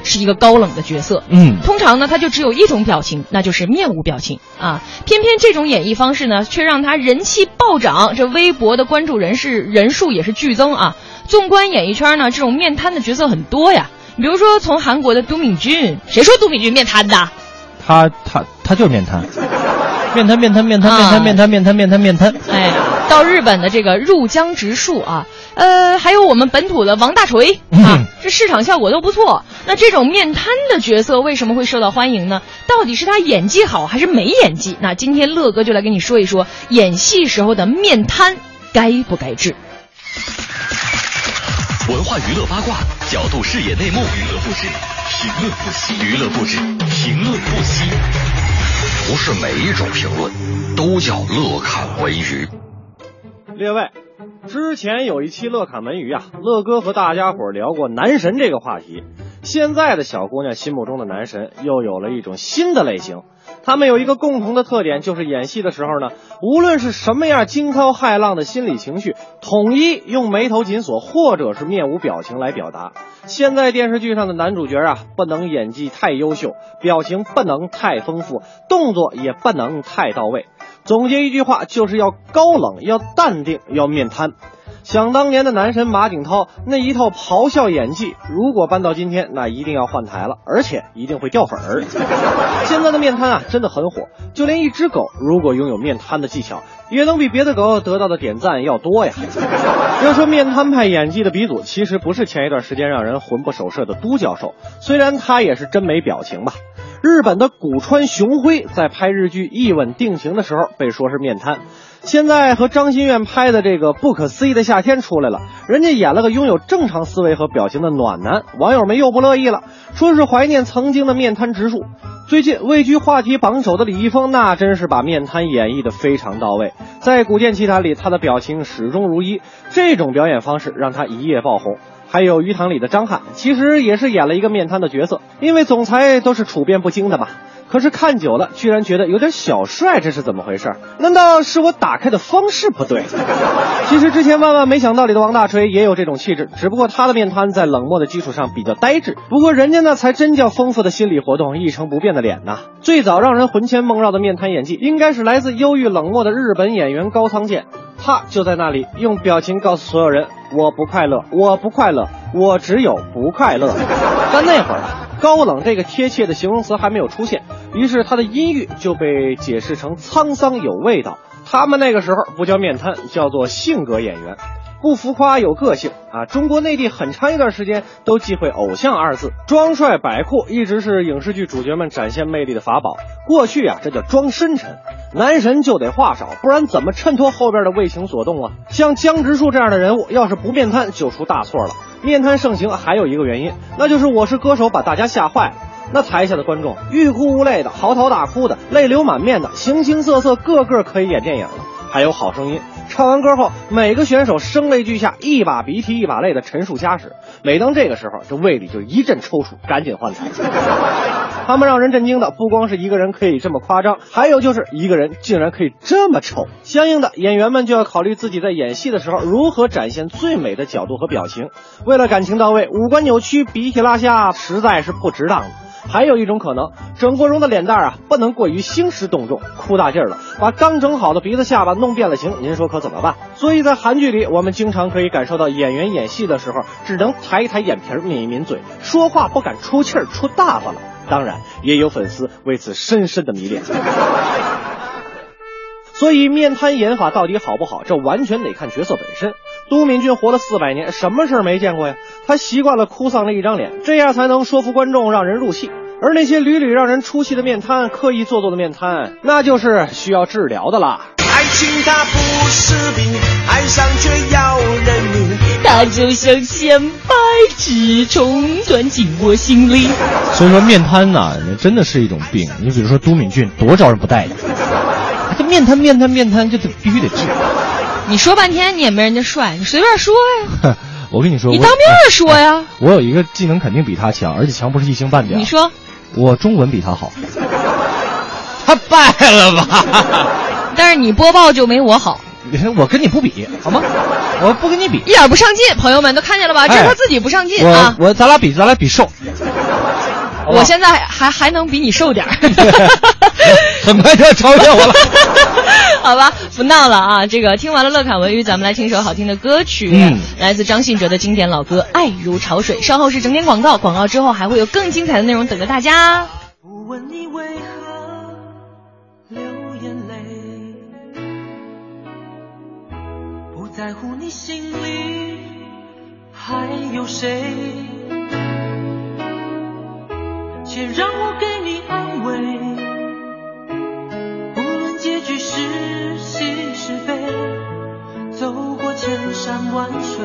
是一个高冷的角色。嗯，通常呢，他就只有一种表情，那就是面无表情啊。偏偏这种演绎方式呢，却让他人气暴涨，这微博的关注人士人数也是剧增啊。纵观演艺圈呢，这种面瘫的角色很多呀。比如说，从韩国的都敏俊，谁说都敏俊面瘫的？他他他就是面瘫，面瘫面瘫面瘫面瘫面瘫面瘫面瘫面瘫。哎，到日本的这个入江直树啊，呃，还有我们本土的王大锤啊，这市场效果都不错。那这种面瘫的角色为什么会受到欢迎呢？到底是他演技好还是没演技？那今天乐哥就来跟你说一说，演戏时候的面瘫该不该治？文化娱乐八卦，角度视野内幕，娱乐不止，评论不息，娱乐不止，评论不息。不是每一种评论都叫乐侃文娱。列位，之前有一期乐侃文娱啊，乐哥和大家伙聊过男神这个话题。现在的小姑娘心目中的男神又有了一种新的类型，他们有一个共同的特点，就是演戏的时候呢，无论是什么样惊涛骇浪的心理情绪，统一用眉头紧锁或者是面无表情来表达。现在电视剧上的男主角啊，不能演技太优秀，表情不能太丰富，动作也不能太到位。总结一句话，就是要高冷，要淡定，要面瘫。想当年的男神马景涛那一套咆哮演技，如果搬到今天，那一定要换台了，而且一定会掉粉儿。现在的面瘫啊，真的很火，就连一只狗如果拥有面瘫的技巧，也能比别的狗得到的点赞要多呀。要说面瘫派演技的鼻祖，其实不是前一段时间让人魂不守舍的都教授，虽然他也是真没表情吧。日本的古川雄辉在拍日剧《一吻定情》的时候被说是面瘫，现在和张馨月拍的这个《不可思议的夏天》出来了，人家演了个拥有正常思维和表情的暖男，网友们又不乐意了，说是怀念曾经的面瘫直树。最近位居话题榜首的李易峰，那真是把面瘫演绎的非常到位，在《古剑奇谭》里，他的表情始终如一，这种表演方式让他一夜爆红。还有鱼塘里的张翰，其实也是演了一个面瘫的角色，因为总裁都是处变不惊的嘛。可是看久了，居然觉得有点小帅，这是怎么回事？难道是我打开的方式不对？其实之前万万没想到里的王大锤也有这种气质，只不过他的面瘫在冷漠的基础上比较呆滞。不过人家那才真叫丰富的心理活动，一成不变的脸呐。最早让人魂牵梦绕的面瘫演技，应该是来自忧郁冷漠的日本演员高仓健。他就在那里用表情告诉所有人：“我不快乐，我不快乐，我只有不快乐。”但那会儿啊，高冷这个贴切的形容词还没有出现，于是他的音域就被解释成沧桑有味道。他们那个时候不叫面瘫，叫做性格演员。不浮夸有个性啊！中国内地很长一段时间都忌讳“偶像”二字，装帅摆酷一直是影视剧主角们展现魅力的法宝。过去啊，这叫装深沉，男神就得话少，不然怎么衬托后边的为情所动啊？像江直树这样的人物，要是不面瘫就出大错了。面瘫盛行还有一个原因，那就是《我是歌手》把大家吓坏了。那台下的观众欲哭无泪的、嚎啕大哭的、泪流满面的，形形色色，个个可以演电影了。还有好声音。唱完歌后，每个选手声泪俱下，一把鼻涕一把泪的陈述家史。每当这个时候，这胃里就一阵抽搐，赶紧换台。他们让人震惊的不光是一个人可以这么夸张，还有就是一个人竟然可以这么丑。相应的，演员们就要考虑自己在演戏的时候如何展现最美的角度和表情。为了感情到位，五官扭曲、鼻涕拉下，实在是不值当的。还有一种可能，整过容的脸蛋啊，不能过于兴师动众，哭大劲儿了，把刚整好的鼻子下巴弄变了形，您说可怎么办？所以在韩剧里，我们经常可以感受到演员演戏的时候，只能抬一抬眼皮，抿一抿嘴，说话不敢出气儿、出大发了。当然，也有粉丝为此深深的迷恋。所以，面瘫演法到底好不好，这完全得看角色本身。都敏俊活了四百年，什么事儿没见过呀？他习惯了哭丧着一张脸，这样才能说服观众，让人入戏。而那些屡屡让人出戏的面瘫，刻意做作的面瘫，那就是需要治疗的啦。爱情它不是病，爱上却要人命。它就像千百只虫钻进我心里。所以说，面瘫呐，真的是一种病。你比如说都敏俊，多招人不待见。这面瘫、面瘫、面瘫，就得必须得治。你说半天你也没人家帅，你随便说呀。我跟你说，你当面说呀。我有一个技能肯定比他强，而且强不是一星半点。你说，我中文比他好。他败了吧？但是你播报就没我好，我跟你不比，好吗？我不跟你比，一点不上进。朋友们都看见了吧？这是他自己不上进啊！我我咱俩比，咱俩比瘦。我现在还还能比你瘦点儿，很快就要超越我了。好吧，不闹了啊！这个听完了乐侃文娱，咱们来听首好听的歌曲，嗯，来自张信哲的经典老歌《爱如潮水》。稍后是整点广告，广告之后还会有更精彩的内容等着大家。不问你为何流眼泪，不在乎你心里还有谁。且让我给你安慰，结局是喜是悲，走过千山万水，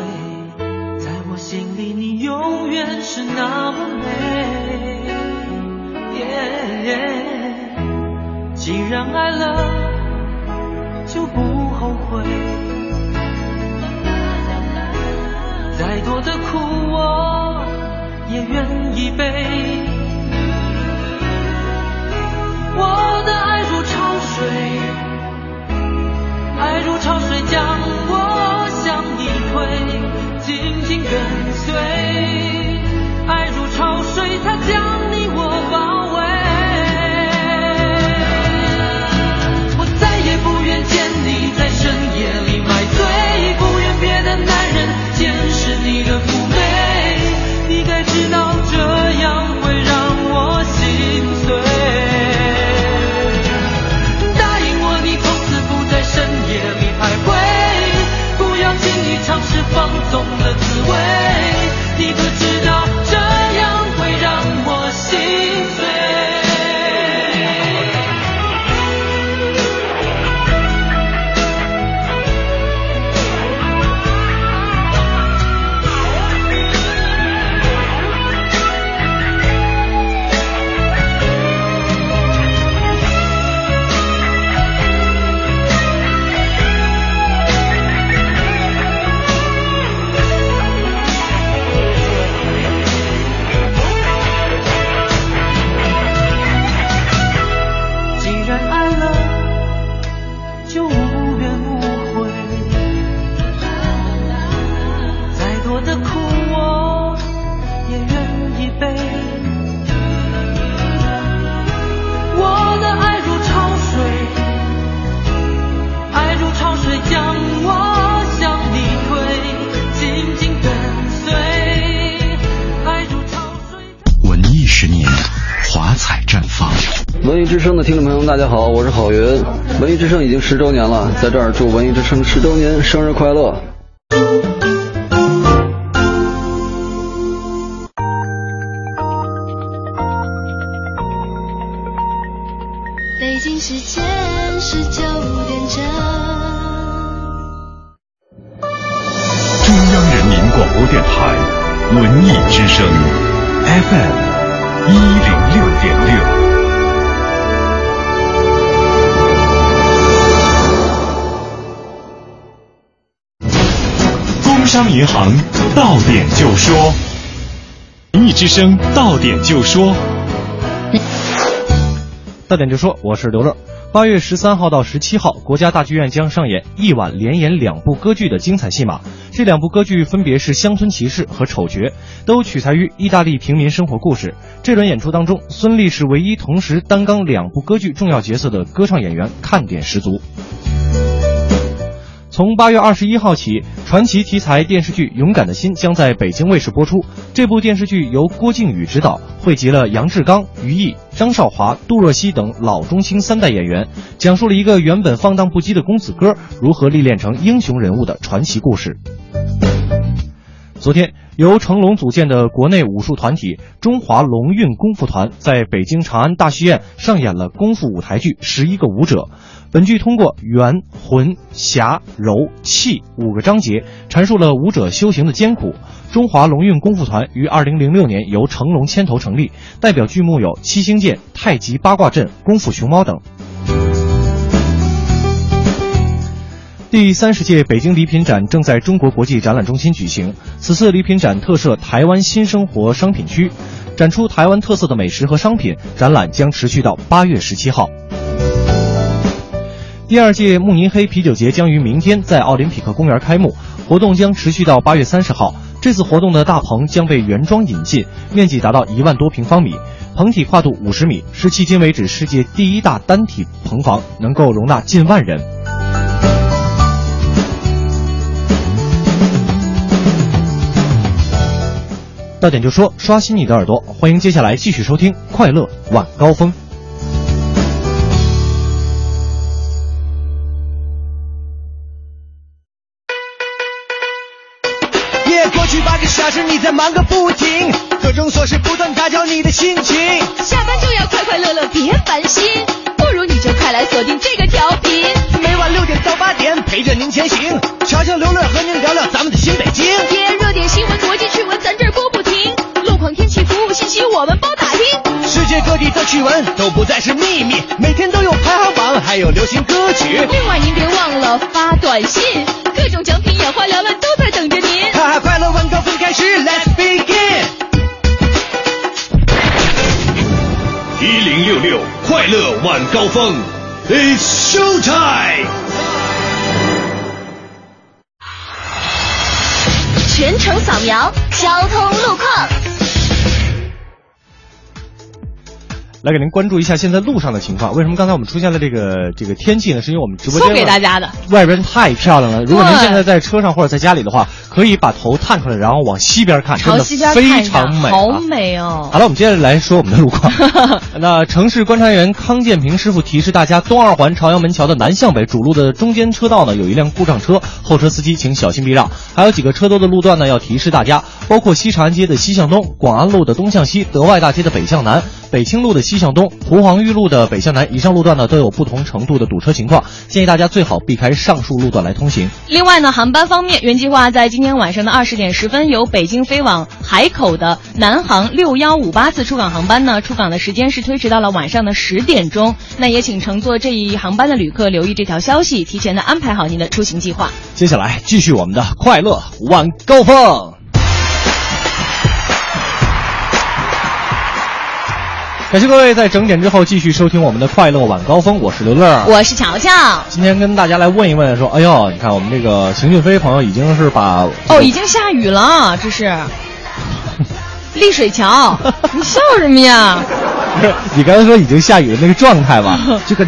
在我心里你永远是那么美。既然爱了，就不后悔，再多的苦我也愿意背。我的爱如潮水，爱如潮水将我向你推，紧紧跟随。文艺之声的听众朋友们，大家好，我是郝云。文艺之声已经十周年了，在这儿祝文艺之声十周年生日快乐！北京时间十九点整。中央人民广播电台文艺之声 FM 一零六点六。工商银行到点就说，文艺之声到点就说。到点就说，我是刘乐。八月十三号到十七号，国家大剧院将上演一晚连演两部歌剧的精彩戏码。这两部歌剧分别是《乡村骑士》和《丑角》，都取材于意大利平民生活故事。这轮演出当中，孙俪是唯一同时担纲两部歌剧重要角色的歌唱演员，看点十足。从八月二十一号起，传奇题材电视剧《勇敢的心》将在北京卫视播出。这部电视剧由郭靖宇执导，汇集了杨志刚、于毅、张少华、杜若溪等老中青三代演员，讲述了一个原本放荡不羁的公子哥如何历练成英雄人物的传奇故事。昨天，由成龙组建的国内武术团体中华龙运功夫团在北京长安大戏院上演了功夫舞台剧《十一个舞者》。本剧通过元、魂、侠、柔、气五个章节，阐述了武者修行的艰苦。中华龙运功夫团于二零零六年由成龙牵头成立，代表剧目有七星剑、太极八卦阵、功夫熊猫等。第三十届北京礼品展正在中国国际展览中心举行。此次礼品展特设台湾新生活商品区，展出台湾特色的美食和商品。展览将持续到八月十七号。第二届慕尼黑啤酒节将于明天在奥林匹克公园开幕，活动将持续到八月三十号。这次活动的大棚将被原装引进，面积达到一万多平方米，棚体跨度五十米，是迄今为止世界第一大单体棚房，能够容纳近万人。到点就说，刷新你的耳朵，欢迎接下来继续收听《快乐晚高峰》。在忙个不停，各种琐事不断打搅你的心情。下班就要快快乐乐，别烦心，不如你就快来锁定这个调频，每晚六点到八点陪着您前行，悄悄刘乐和您聊聊咱们的新北京。耶，热点新闻、国际趣闻，咱这儿播不停，路况、天气、信息我们包打听。世界各地的趣闻都不再是秘密，每天都有排行榜，还有流行歌曲。另外您别忘了发短信，各种奖品眼花缭乱都在等着您。哈哈，快乐晚高峰开始，Let's begin。一零六六快乐晚高峰，It's show time。全程扫描交通路况。来给您关注一下现在路上的情况。为什么刚才我们出现了这个这个天气呢？是因为我们直播间送给大家的外边太漂亮了。如果您现在在车上或者在家里的话，可以把头探出来，然后往西边看，真的非常美、啊，好美哦。好了，我们接着来说我们的路况。那城市观察员康建平师傅提示大家，东二环朝阳门桥的南向北主路的中间车道呢，有一辆故障车，后车司机请小心避让。还有几个车多的路段呢，要提示大家，包括西长安街的西向东、广安路的东向西、德外大街的北向南、北清路的西向东、湖黄玉路的北向南。以上路段呢都有不同程度的堵车情况，建议大家最好避开上述路段来通行。另外呢，航班方面，原计划在今天晚上的二十点十分由北京飞往海口的南航六幺五八次出港航班呢，出港的时间是推迟到了晚上的十点钟。那也请乘坐这一航班的旅客留意这条消息，提前的安排好您的出行计划。接下来继续我们的快乐晚高峰。感谢各位在整点之后继续收听我们的快乐晚高峰，我是刘乐，我是乔乔。今天跟大家来问一问，说，哎呦，你看我们这个邢俊飞朋友已经是把哦，已经下雨了，这是 丽水桥，你笑什么呀？不是你刚才说已经下雨的那个状态吧？这个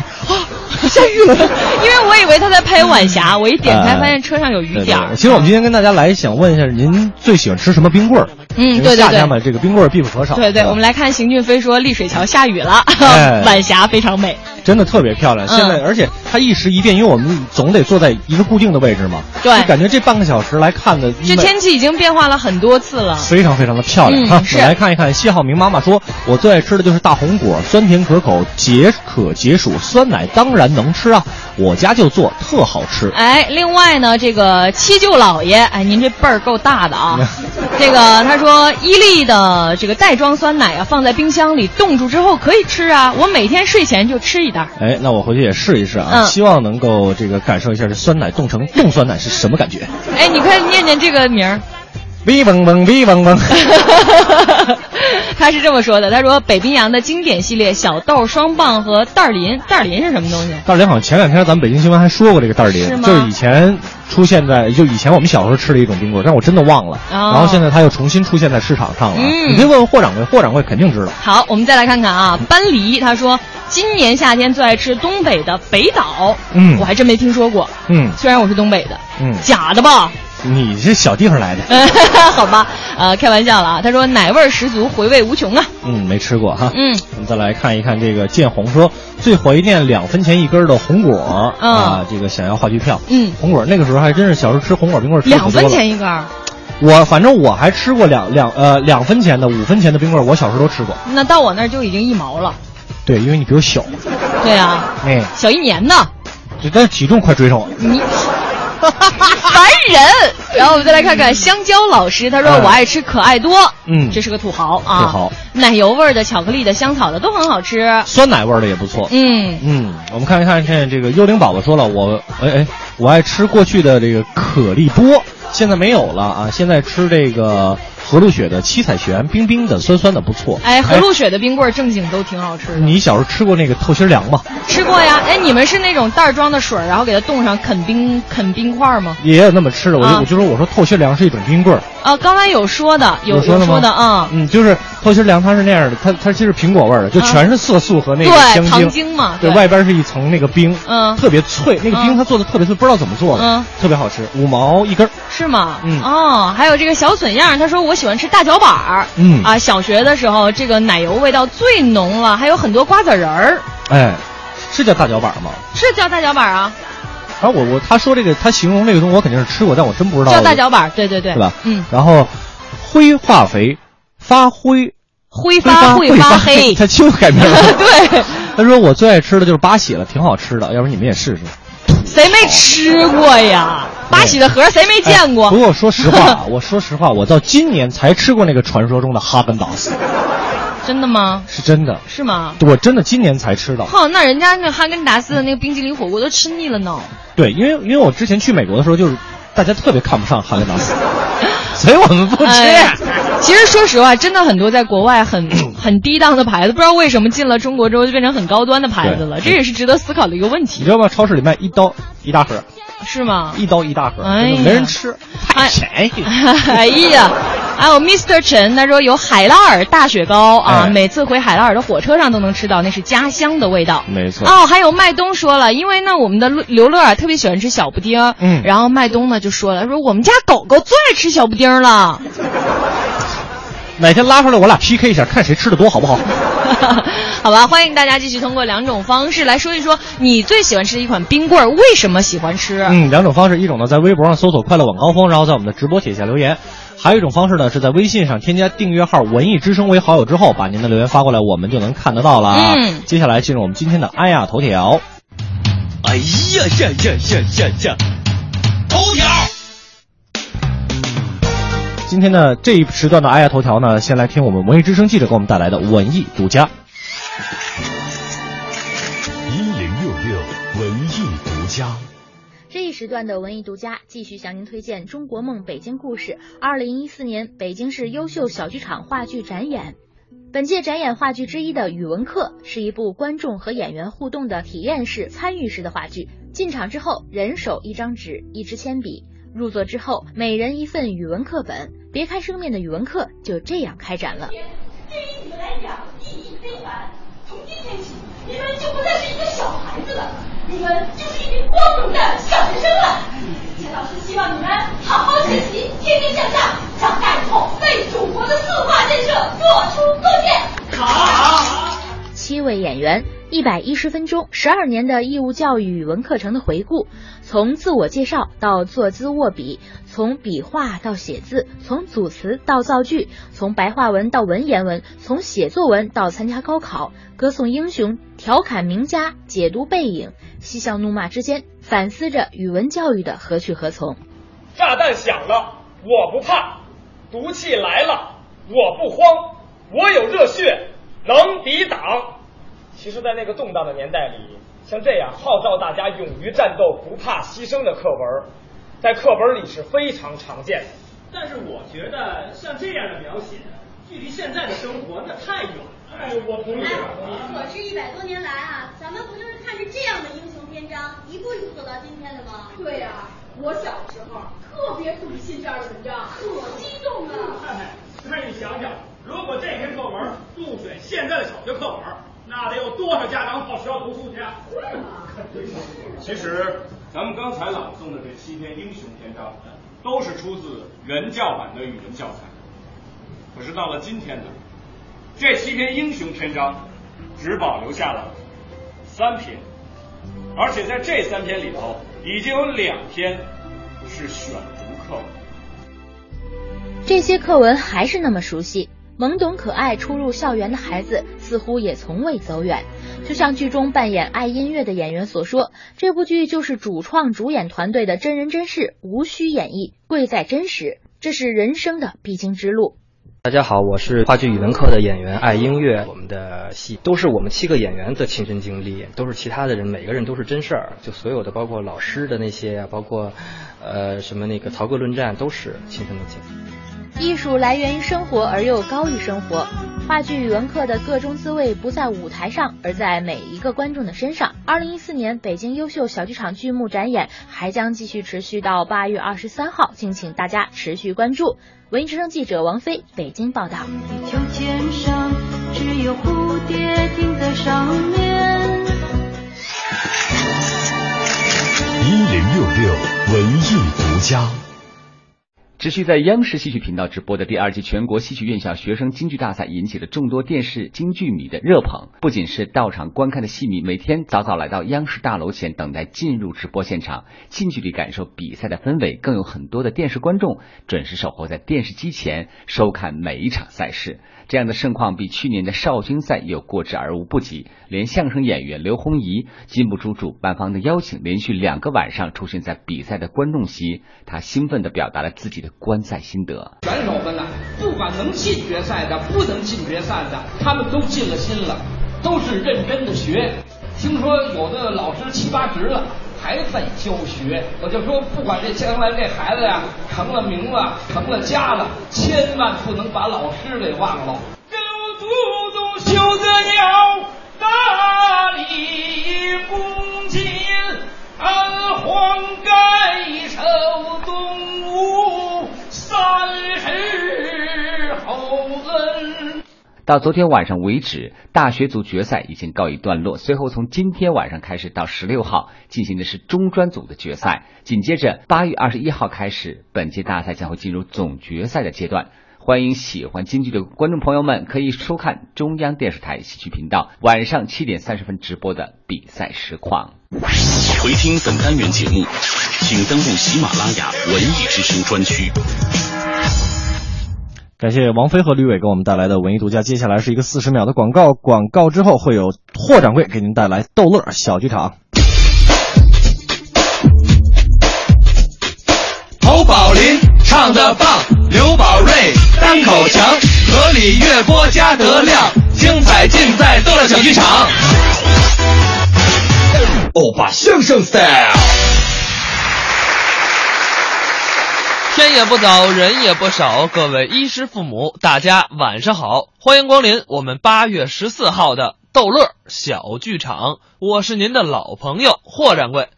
下雨了，因为我以为他在拍晚霞，我一点开发现车上有雨点儿。其实我们今天跟大家来想问一下，您最喜欢吃什么冰棍儿？嗯，对对对夏天。嘛，这个冰棍儿必不可少。对对，我们来看邢俊飞说丽水桥下雨了，哎 晚霞非常美。真的特别漂亮。嗯现在，而且它一时一变，因为我们总得坐在一个固定的位置嘛，对就感觉这半个小时来看的，这天气已经变化了很多次了。非常非常的漂亮嗯哈。们来看一看，谢浩明妈妈说，我最爱吃的就是大红果，酸甜可口，解渴解暑，酸奶当然能吃啊，我家就做，特好吃。哎，另外呢，这个七舅姥爷，哎，您这辈儿够大的啊。这个他说，伊利的这个袋装酸奶啊，放在冰箱里冻住之后可以吃啊。我每天睡前就吃一袋。哎，那我回去也试一试啊，嗯希望能够这个感受一下这酸奶冻成冻酸奶是什么感觉。哎，你快念念这个名儿。哔嗡嗡，哔嗡嗡。他是这么说的，他说北冰洋的经典系列小豆双棒和袋儿林，袋儿林是什么东西？袋儿林好像前两天咱们北京新闻还说过这个袋儿林，是就是以前出现在就以前我们小时候吃的一种冰棍，但我真的忘了。哦然后现在它又重新出现在市场上了。嗯你可以问问霍掌柜，霍掌柜肯定知道。好，我们再来看看啊，班黎他说今年夏天最爱吃东北的北岛，嗯我还真没听说过，嗯虽然我是东北的，嗯，假的吧？你这小地方来的，好吧，呃，开玩笑了啊。他说奶味儿十足，回味无穷啊。嗯，没吃过哈。嗯，我们再来看一看这个建红说最怀念两分钱一根的红果啊，这个想要话剧票。嗯，红果那个时候还真是小时候吃红果冰棍两分钱一根儿，我反正我还吃过两两呃两分钱的、五分钱的冰棍儿，我小时候都吃过。那到我那儿就已经一毛了。对，因为你比我小，对啊，哎，小一年呢，这但是体重快追上我了。你 烦人。然后我们再来看看香蕉老师，他说嗯我爱吃可爱多，嗯这是个土豪啊，土豪奶油味的、巧克力的、香草的都很好吃。酸奶味的也不错。嗯嗯，我们看一看，看这个幽灵宝宝说了，我哎哎，我爱吃过去的这个可丽波，现在没有了啊，现在吃这个和路雪的七彩旋，冰冰的、酸酸的，不错。哎，和路雪的冰棍儿正经都挺好吃的。你小时候吃过那个透心凉吗？吃过呀。哎，你们是那种袋儿装的水儿，然后给它冻上啃冰啃冰块儿吗？也有那么吃的，我就、啊我就说我说透心凉是一种冰棍儿。啊，刚才有说的，有说的吗？的啊。嗯，就是透心凉，它是那样的，它它其实苹果味儿的，就全是色素和那个对香精，糖精嘛对，外边是一层那个冰，嗯特别脆，那个冰嗯它做的特别脆，不知道怎么做的，嗯特别好吃，五毛一根儿。是吗？嗯哦，还有这个小笋样儿，他说我喜欢吃大脚板儿。嗯啊，小学的时候这个奶油味道最浓了，还有很多瓜子仁儿，哎，是叫大脚板吗？是叫大脚板儿啊，啊，我我他说这个，他形容这个东西，我肯定是吃过，但我真不知道。叫大脚板儿，对对对，是吧？嗯，然后灰化肥发灰，挥发发会发黑，他就改名了。对，他说我最爱吃的就是八喜了，挺好吃的，要不然你们也试试。谁没吃过呀？八喜的盒谁没见过？哎不过说实话啊，我说实话，我到今年才吃过那个传说中的哈根达斯，真的吗？是真的，是吗？我真的今年才吃到。哼，那人家那哈根达斯的那个冰激凌火锅都吃腻了呢。对，因为因为我之前去美国的时候，就是大家特别看不上哈根达斯，所以我们不吃。哎其实说实话，真的很多在国外很很低档的牌子，不知道为什么进了中国之后就变成很高端的牌子了，这也是值得思考的一个问题，你知道吗？超市里卖一刀一大盒，是吗？一刀一大盒，哎没人吃，太便宜。哎呀，还有 Mr. 陈，他说有海拉尔大雪糕啊，哎每次回海拉尔的火车上都能吃到，那是家乡的味道。没错。哦，还有麦冬说了，因为呢，我们的刘乐啊特别喜欢吃小布丁，嗯然后麦冬呢就说了，说我们家狗狗最爱吃小布丁了。哪天拉出来，我俩 PK 一下，看谁吃的多，好不好？好吧，欢迎大家继续通过两种方式来说一说你最喜欢吃的一款冰棍儿，为什么喜欢吃？嗯，两种方式，一种呢在微博上搜索“快乐晚高峰”，然后在我们的直播帖下留言；还有一种方式呢是在微信上添加订阅号“文艺之声”为好友之后，把您的留言发过来，我们就能看得到了。嗯接下来进入我们今天的哎呀头条。哎呀呀呀呀呀呀！头条。今天呢这一时段的哎呀头条呢，先来听我们文艺之声记者给我们带来的文艺独家。一零六六文艺独家。这一时段的文艺独家继续向您推荐《中国梦北京故事》二零一四年北京市优秀小剧场话剧展演。本届展演话剧之一的《语文课》是一部观众和演员互动的体验式、参与式的话剧。进场之后，人手一张纸、一支铅笔；入座之后，每人一份语文课本。别开生面的语文课就这样开展了。对于你们来讲。你们就不再是一个小孩子了，你们就是一名光荣的小学生了。钱老师希望你们好好学习，天天向上，长大以后为祖国的四化建设做出贡献。好。七位演员，一百一十分钟，十二年的义务教育语文课程的回顾，从自我介绍到坐姿握笔，从笔画到写字，从组词到造句，从白话文到文言文，从写作文到参加高考，歌颂英雄，调侃名家，解读背影，嬉笑怒骂之间，反思着语文教育的何去何从。炸弹响了，我不怕；毒气来了，我不慌。我有热血，能抵挡。其实，在那个动荡的年代里，像这样号召大家勇于战斗、不怕牺牲的课文，在课本里是非常常见的。但是我觉得像这样的描写，距离现在的生活那太远了。哎，我同意。可是，一百多年来啊，咱们不就是看着这样的英雄篇章，一步一步走到今天的吗？对呀、我小时候特别笃信这样的文章，可激动啊！哎，那你想想，如果这篇课文入选现在的小学课文，那得有多少家长跑学校读书去啊？其实，咱们刚才朗诵的这七篇英雄篇章，都是出自原教版的语文教材。可是到了今天呢，这七篇英雄篇章只保留下了三篇，而且在这三篇里头，已经有两篇是选读课文。这些课文还是那么熟悉，懵懂可爱初入校园的孩子似乎也从未走远。就像剧中扮演爱音乐的演员所说，这部剧就是主创主演团队的真人真事，无需演绎，贵在真实，这是人生的必经之路。大家好，我是话剧语文课的演员爱音乐。我们的戏都是我们七个演员的亲身经历，都是其他的人，每个人都是真事儿。就所有的，包括老师的那些啊，包括呃什么那个曹歌论战，都是亲身的经历。艺术来源于生活，而又高于生活。话剧语文课的各中滋味不在舞台上，而在每一个观众的身上。二零一四年北京优秀小剧场剧目展演还将继续持续到八月二十三号，敬请大家持续关注。文艺之声记者王菲北京报道。秋千上只有蝴蝶停在上面。一零六六文艺独家。持续在央视戏曲频道直播的第二届全国戏曲院校学生京剧大赛，引起了众多电视京剧迷的热捧。不仅是到场观看的戏迷，每天早早来到央视大楼前等待进入直播现场，近距离感受比赛的氛围。更有很多的电视观众准时守候在电视机前收看每一场赛事。这样的盛况比去年的少军赛有过之而无不及。连相声演员刘洪怡禁不住主办方的邀请，连续两个晚上出现在比赛的观众席，他兴奋地表达了自己的观赛心得。选手们呢，不管能进决赛的，不能进决赛的，他们都尽了心了，都是认真的学。听说有的老师七八十了还在教学，我就说，不管这将来这孩子呀成了名了，成了家了，千万不能把老师给忘了。嘟嘟修得了大理公瑾，安黄盖首东吴三十。到昨天晚上为止，大学组决赛已经告一段落。随后从今天晚上开始到十六号进行的是中专组的决赛，紧接着八月二十一号开始，本届大赛将会进入总决赛的阶段。欢迎喜欢京剧的观众朋友们可以收看中央电视台戏曲频道晚上七点三十分直播的比赛实况。回听本单元节目，请登录喜马拉雅文艺之声专区。感谢王菲和吕伟给我们带来的文艺独家。接下来是一个四十秒的广告，广告之后会有霍掌柜给您带来逗乐小剧场。侯宝林唱得棒，刘宝瑞单口强，河里月波加德亮，精彩尽在逗乐小剧场。欧巴相声 style。天也不早，人也不少，各位衣食父母，大家晚上好，欢迎光临我们八月十四号的逗乐小剧场，我是您的老朋友霍掌柜。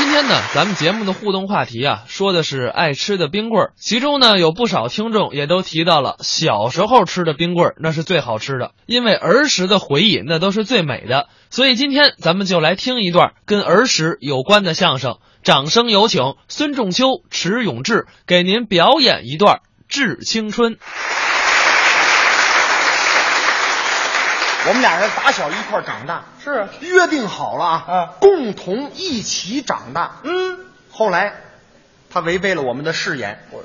今天呢，咱们节目的互动话题啊，说的是爱吃的冰棍儿。其中呢，有不少听众也都提到了小时候吃的冰棍儿，那是最好吃的，因为儿时的回忆那都是最美的。所以今天咱们就来听一段跟儿时有关的相声。掌声有请孙仲秋、迟永志给您表演一段《致青春》。我们俩人打小一块长大，是约定好了啊，共同一起长大。嗯，后来他违背了我们的誓言，我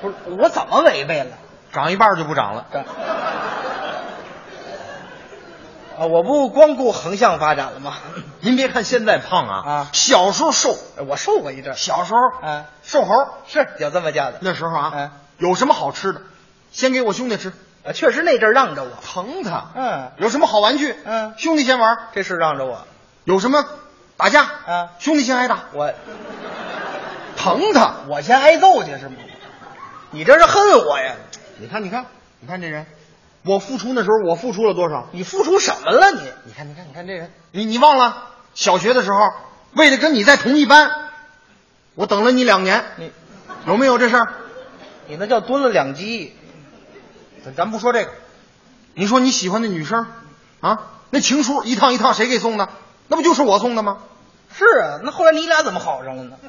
不是我怎么违背了？长一半就不长了。啊，我不光顾横向发展了吗？您别看现在胖啊，啊，小时候瘦，我瘦过一阵。小时候，啊，瘦猴是有这么叫的。那时候啊，有什么好吃的，先给我兄弟吃。啊，确实那阵让着我，疼他。嗯，有什么好玩具，嗯，兄弟先玩，这是让着我。有什么打架，啊，兄弟先挨打，我 疼他，我先挨揍去是吗？你这是恨我呀？你看，你看，你看这人，我付出那时候我付出了多少？你付出什么了你？你看，你看，你看这人，你你忘了小学的时候，为了跟你在同一班，我等了你两年，你有没有这事儿？你那叫蹲了两鸡。咱咱不说这个，你说你喜欢的女生，啊，那情书一趟一趟谁给送的？那不就是我送的吗？是啊，那后来你俩怎么好上了呢？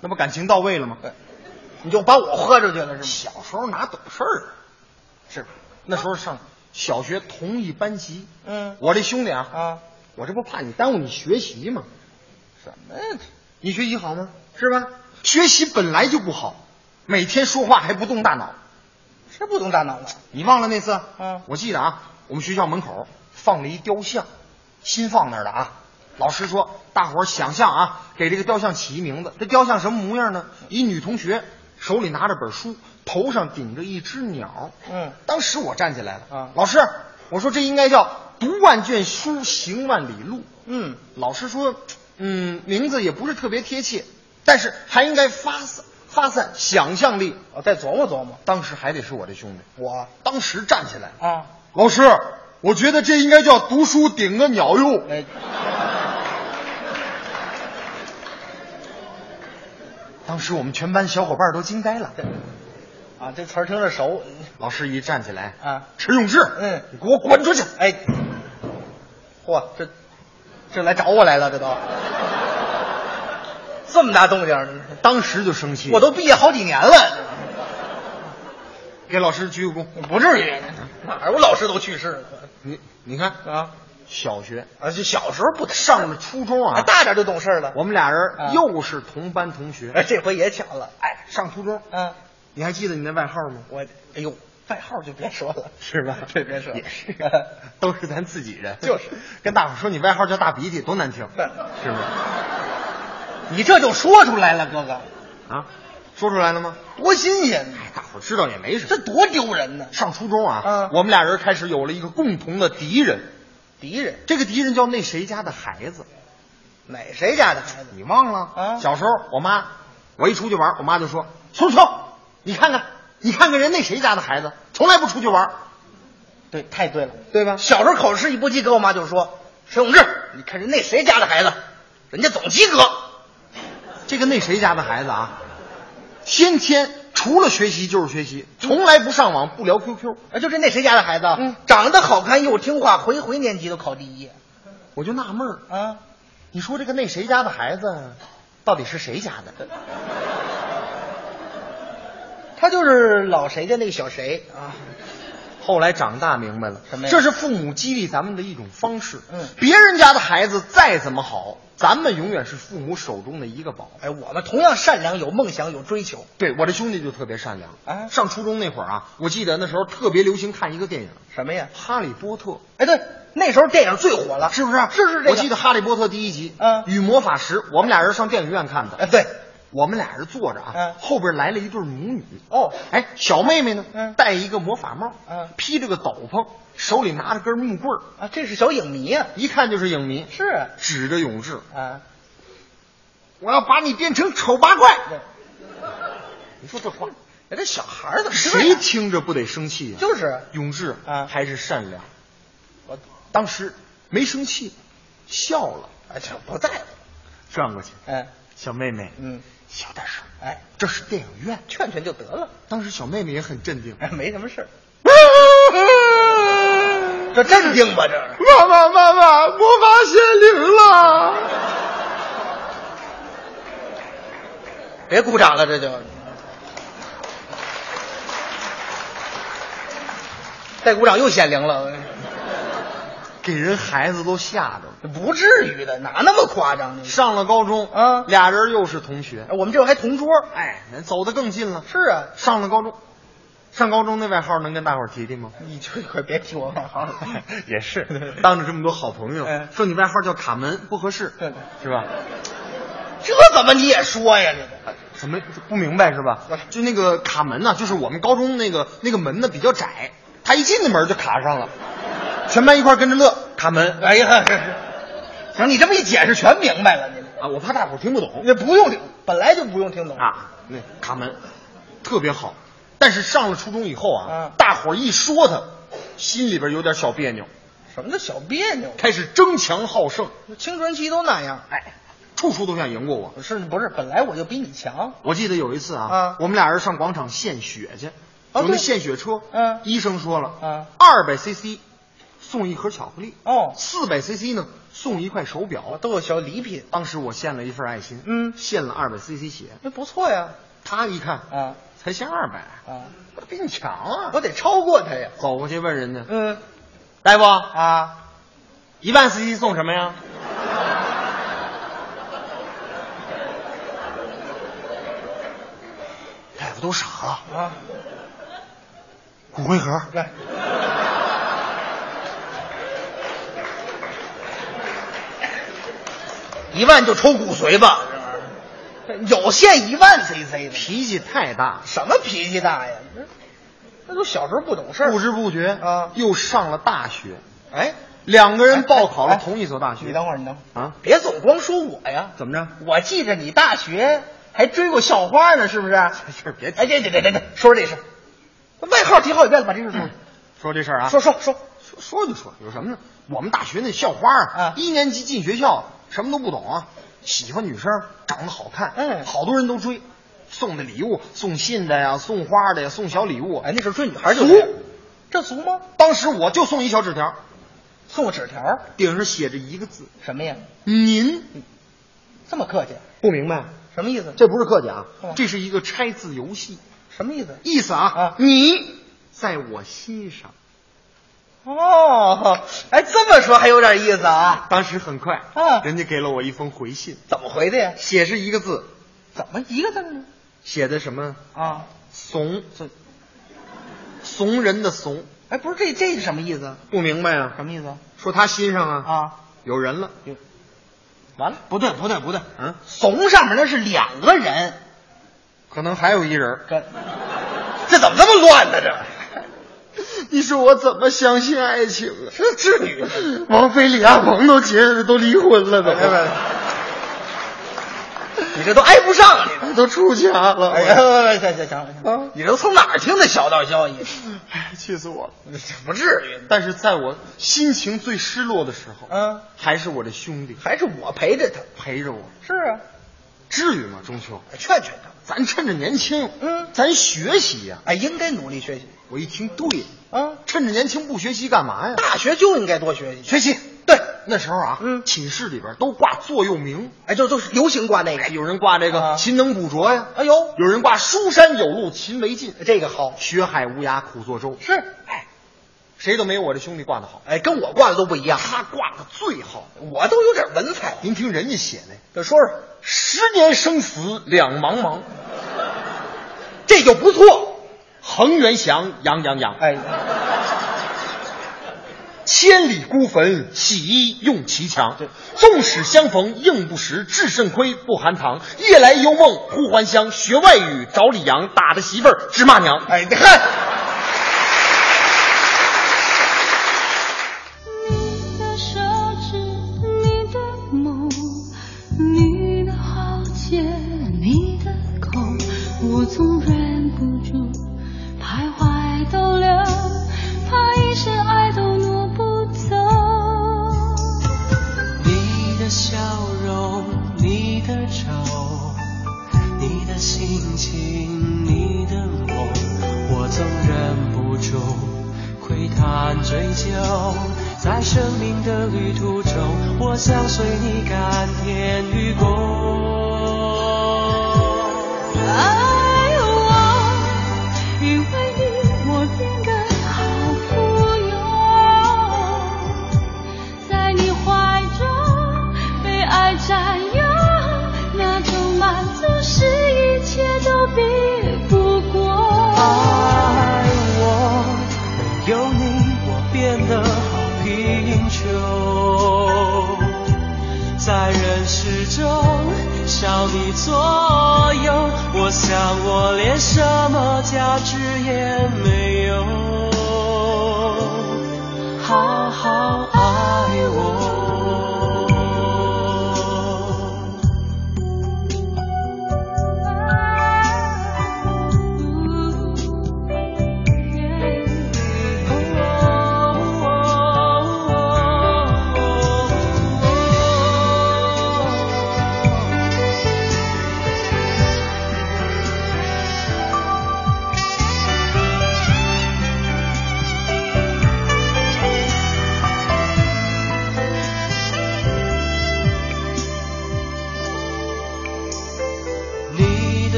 那不感情到位了吗？你就把我豁出去了是吗？小时候哪懂事儿啊？是，那时候上小学同一班级，嗯，我这兄弟啊，啊，我这不怕你耽误你学习吗？什么呀？你学习好吗？是吧？学习本来就不好，每天说话还不动大脑，是不动大脑了。你忘了那次？嗯，我记得啊，我们学校门口放了一雕像，新放那儿的啊。老师说，大伙儿想象啊，给这个雕像起一名字。这雕像什么模样呢？一女同学手里拿着本书，头上顶着一只鸟。嗯，当时我站起来了啊，老师，我说这应该叫读万卷书，行万里路。嗯，老师说，嗯，名字也不是特别贴切，但是还应该发散发散想象力。我再琢磨琢磨。当时还得是我这兄弟，我当时站起来啊，老师，我觉得这应该叫读书顶个鸟用。哎，当时我们全班小伙伴都惊呆了。啊，这词儿听着熟。老师一站起来啊，迟永志，嗯，你给我滚出去！哎，嚯，这这来找我来了，这都这么大动静，当时就生气。我都毕业好几年了，给老师鞠个躬。不至于，哪儿我老师都去世了？你你看啊，小学啊，就小时候不上了初中啊，大点就懂事了。我们俩人又是同班同学，哎，这回也巧了。哎，上初中，嗯，你还记得你那外号吗？我，哎呦，外号就别说了，是吧？这 别说，也是，都是咱自己人。就是跟大伙说你外号叫大鼻涕，多难听，是不是？你这就说出来了，哥哥，啊，说出来了吗？多新鲜！哎，大伙知道也没什么，这多丢人呢。上初中啊，嗯，我们俩人开始有了一个共同的敌人，敌人，这个敌人叫那谁家的孩子，哪谁家的孩子？你忘了？啊，小时候我妈，我一出去玩，我妈就说：“秋秋，你看看，你看看人那谁家的孩子，从来不出去玩。”对，太对了，对吧？小时候考试一不及格，我妈就说：“沈永志，你看人那谁家的孩子，人家总及格。”这个那谁家的孩子啊，天天除了学习就是学习，从来不上网，不聊 QQ。啊，就这那谁家的孩子，嗯，长得好看又听话，回回年级都考第一。我就纳闷儿啊，你说这个那谁家的孩子，到底是谁家的？他就是老谁家那个小谁啊。后来长大明白了，什么呀？这是父母激励咱们的一种方式。嗯，别人家的孩子再怎么好，咱们永远是父母手中的一个宝。哎，我们同样善良，有梦想，有追求。对，我这兄弟就特别善良。哎，上初中那会儿啊，我记得那时候特别流行看一个电影，什么呀？《哈利波特》。哎，对，那时候电影最火了，是不是？是是这个。我记得《哈利波特》第一集，嗯，与魔法石，我们俩人上电影院看的。哎，对。我们俩人坐着啊，嗯，后边来了一对母女。哦，哎，小妹妹呢，嗯，戴一个魔法帽，嗯，披着个斗篷，手里拿着根木棍儿啊，这是小影迷啊，一看就是影迷。是啊，指着永志啊，我要把你变成丑八怪。你说这话，哎，这小孩怎么谁听着不得生气呀？就是永志啊，还是善良。我当时没生气，笑了，哎，这不在乎，转过去，哎，小妹妹，嗯。小点声，哎，这是电影院，劝劝就得了。当时小妹妹也很镇定，哎，没什么事这镇定吧，这妈妈妈妈，魔法显灵了！别鼓掌了，这就。再鼓掌又显灵了，给人孩子都吓着了。不至于的，哪那么夸张呢？上了高中啊，俩人又是同学，我们这还同桌，哎，走得更近了。是啊，上了高中，上高中那外号能跟大伙儿提提吗？你就快别提我外号了。也是，当着这么多好朋友，说你外号叫卡门不合适，是吧？这怎么你也说呀？这个怎么不明白是吧？就那个卡门呢，就是我们高中那个那个门呢比较窄，他一进那门就卡上了，全班一块跟着乐。卡门，哎呀，行，你这么一解释，全明白了。你啊，我怕大伙听不懂，那不用听，本来就不用听懂啊。那卡门特别好，但是上了初中以后啊，啊大伙一说他，心里边有点小别扭。什么叫小别扭？开始争强好胜，青春期都那样。哎，处处都想赢过我。是不是？本来我就比你强。我记得有一次啊，啊我们俩人上广场献血去，哦有那献血车，嗯，医生说了，啊，二百 CC 送一盒巧克力，哦，四百 CC 呢送一块手表，都有小礼品。当时我献了一份爱心，嗯，献了二百 CC 血，那不错呀。他一看啊，才献二百。啊，我比你强啊，我得超过他呀。走过去问人家，嗯，大夫啊，一万 CC 送什么呀？大夫都傻了。啊！骨灰盒，来，一万就抽骨髓吧，这玩意儿有限一万 CC 的，脾气太大，什么脾气大呀？那都小时候不懂事不知不觉啊，又上了大学。哎，两个人报考了同一所大学。你等会儿，你等会儿啊！别总光说我呀，怎么着？我记着你大学还追过校花呢，是不是？是别哎，别别别别别，说说这事。外号提好几遍了，把这事说。说这事儿啊，说说说说说就说，有什么呢？我们大学那校花啊，一年级进学校什么都不懂啊，喜欢女生，长得好看，嗯，好多人都追，送的礼物，送信的呀，送花的呀，送小礼物。哎，那时候追女孩就俗，这俗吗？当时我就送一小纸条，送个纸条，顶上写着一个字，什么呀？您，这么客气？不明白什么意思？这不是客气啊，这是一个拆字游戏。什么意思？意思啊，你在我心上。哦，哎，这么说还有点意思啊！当时很快，啊，人家给了我一封回信，怎么回的呀？写是一个字，怎么一个字呢？写的什么啊？怂，怂人的怂。哎，不是这这是什么意思？不明白啊？什么意思？说他心上啊啊有人了。完了，不对不对不对，嗯，怂上面那是两个人，可能还有一人。这这怎么这么乱呢？这。你说我怎么相信爱情啊？这至于吗？王菲、李亚鹏都结都离婚了，都。你这都挨不上，你都出家了。哎呀，行行行行，你这从哪儿听的小道消息？哎，气死我了！不至于。但是在我心情最失落的时候，嗯，还是我的兄弟，还是我陪着他，陪着我。是啊，至于吗？中秋，劝劝他，咱趁着年轻，嗯，咱学习呀。哎，应该努力学习。我一听，对啊，趁着年轻不学习干嘛呀？大学就应该多学习，学习。对，那时候啊，嗯，寝室里边都挂座右铭，哎，就都是流行挂那个，有人挂这个“勤能补拙”呀，哎呦，有人挂“书山有路勤为径”，这个好，“学海无涯苦作舟”。是，哎，谁都没有我这兄弟挂的好，哎，跟我挂的都不一样，他挂的最好，我都有点文采。您听人家写的，这说说，十年生死两茫茫，这就不错，恒源祥，杨洋洋，哎。千里孤坟，洗衣用其强。纵使相逢应不识，至肾亏不含糖。夜来幽梦忽还乡，学外语找李阳，打的媳妇儿直骂娘。哎，你看。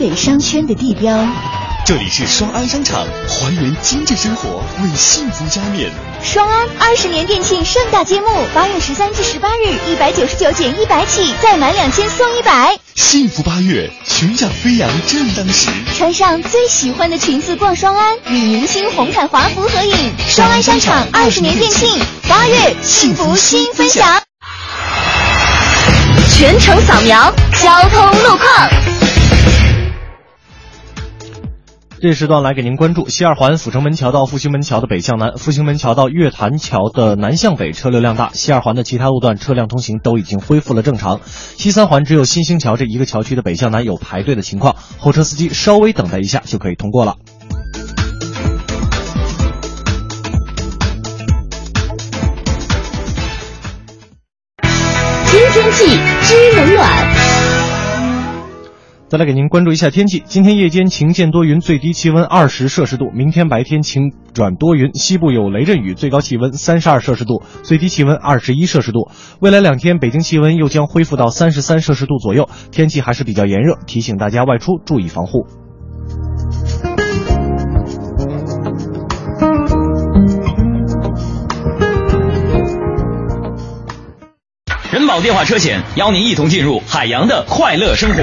北商圈的地标。这里是双安商场，还原精致生活，为幸福加冕。双安二十年店庆盛大揭幕，八月十三至十八日，一百九十九减一百起，再满两千送一百。幸福八月，全场飞扬正当时。穿上最喜欢的裙子逛双安，与明星红毯华服合影。双安商场二十年店庆，八月幸福新分享。全程扫描交通路况。这时段来给您关注西二环阜成门桥到复兴门桥的北向南，复兴门桥到月坛桥的南向北车流量大。西二环的其他路段车辆通行都已经恢复了正常。西三环只有新兴桥这一个桥区的北向南有排队的情况，候车司机稍微等待一下就可以通过了。天气知冷暖。再来给您关注一下天气，今天夜间晴间多云，最低气温二十摄氏度；明天白天晴转多云，西部有雷阵雨，最高气温三十二摄氏度，最低气温二十一摄氏度。未来两天北京气温又将恢复到三十三摄氏度左右，天气还是比较炎热，提醒大家外出注意防护。人保电话车险邀您一同进入海洋的快乐生活。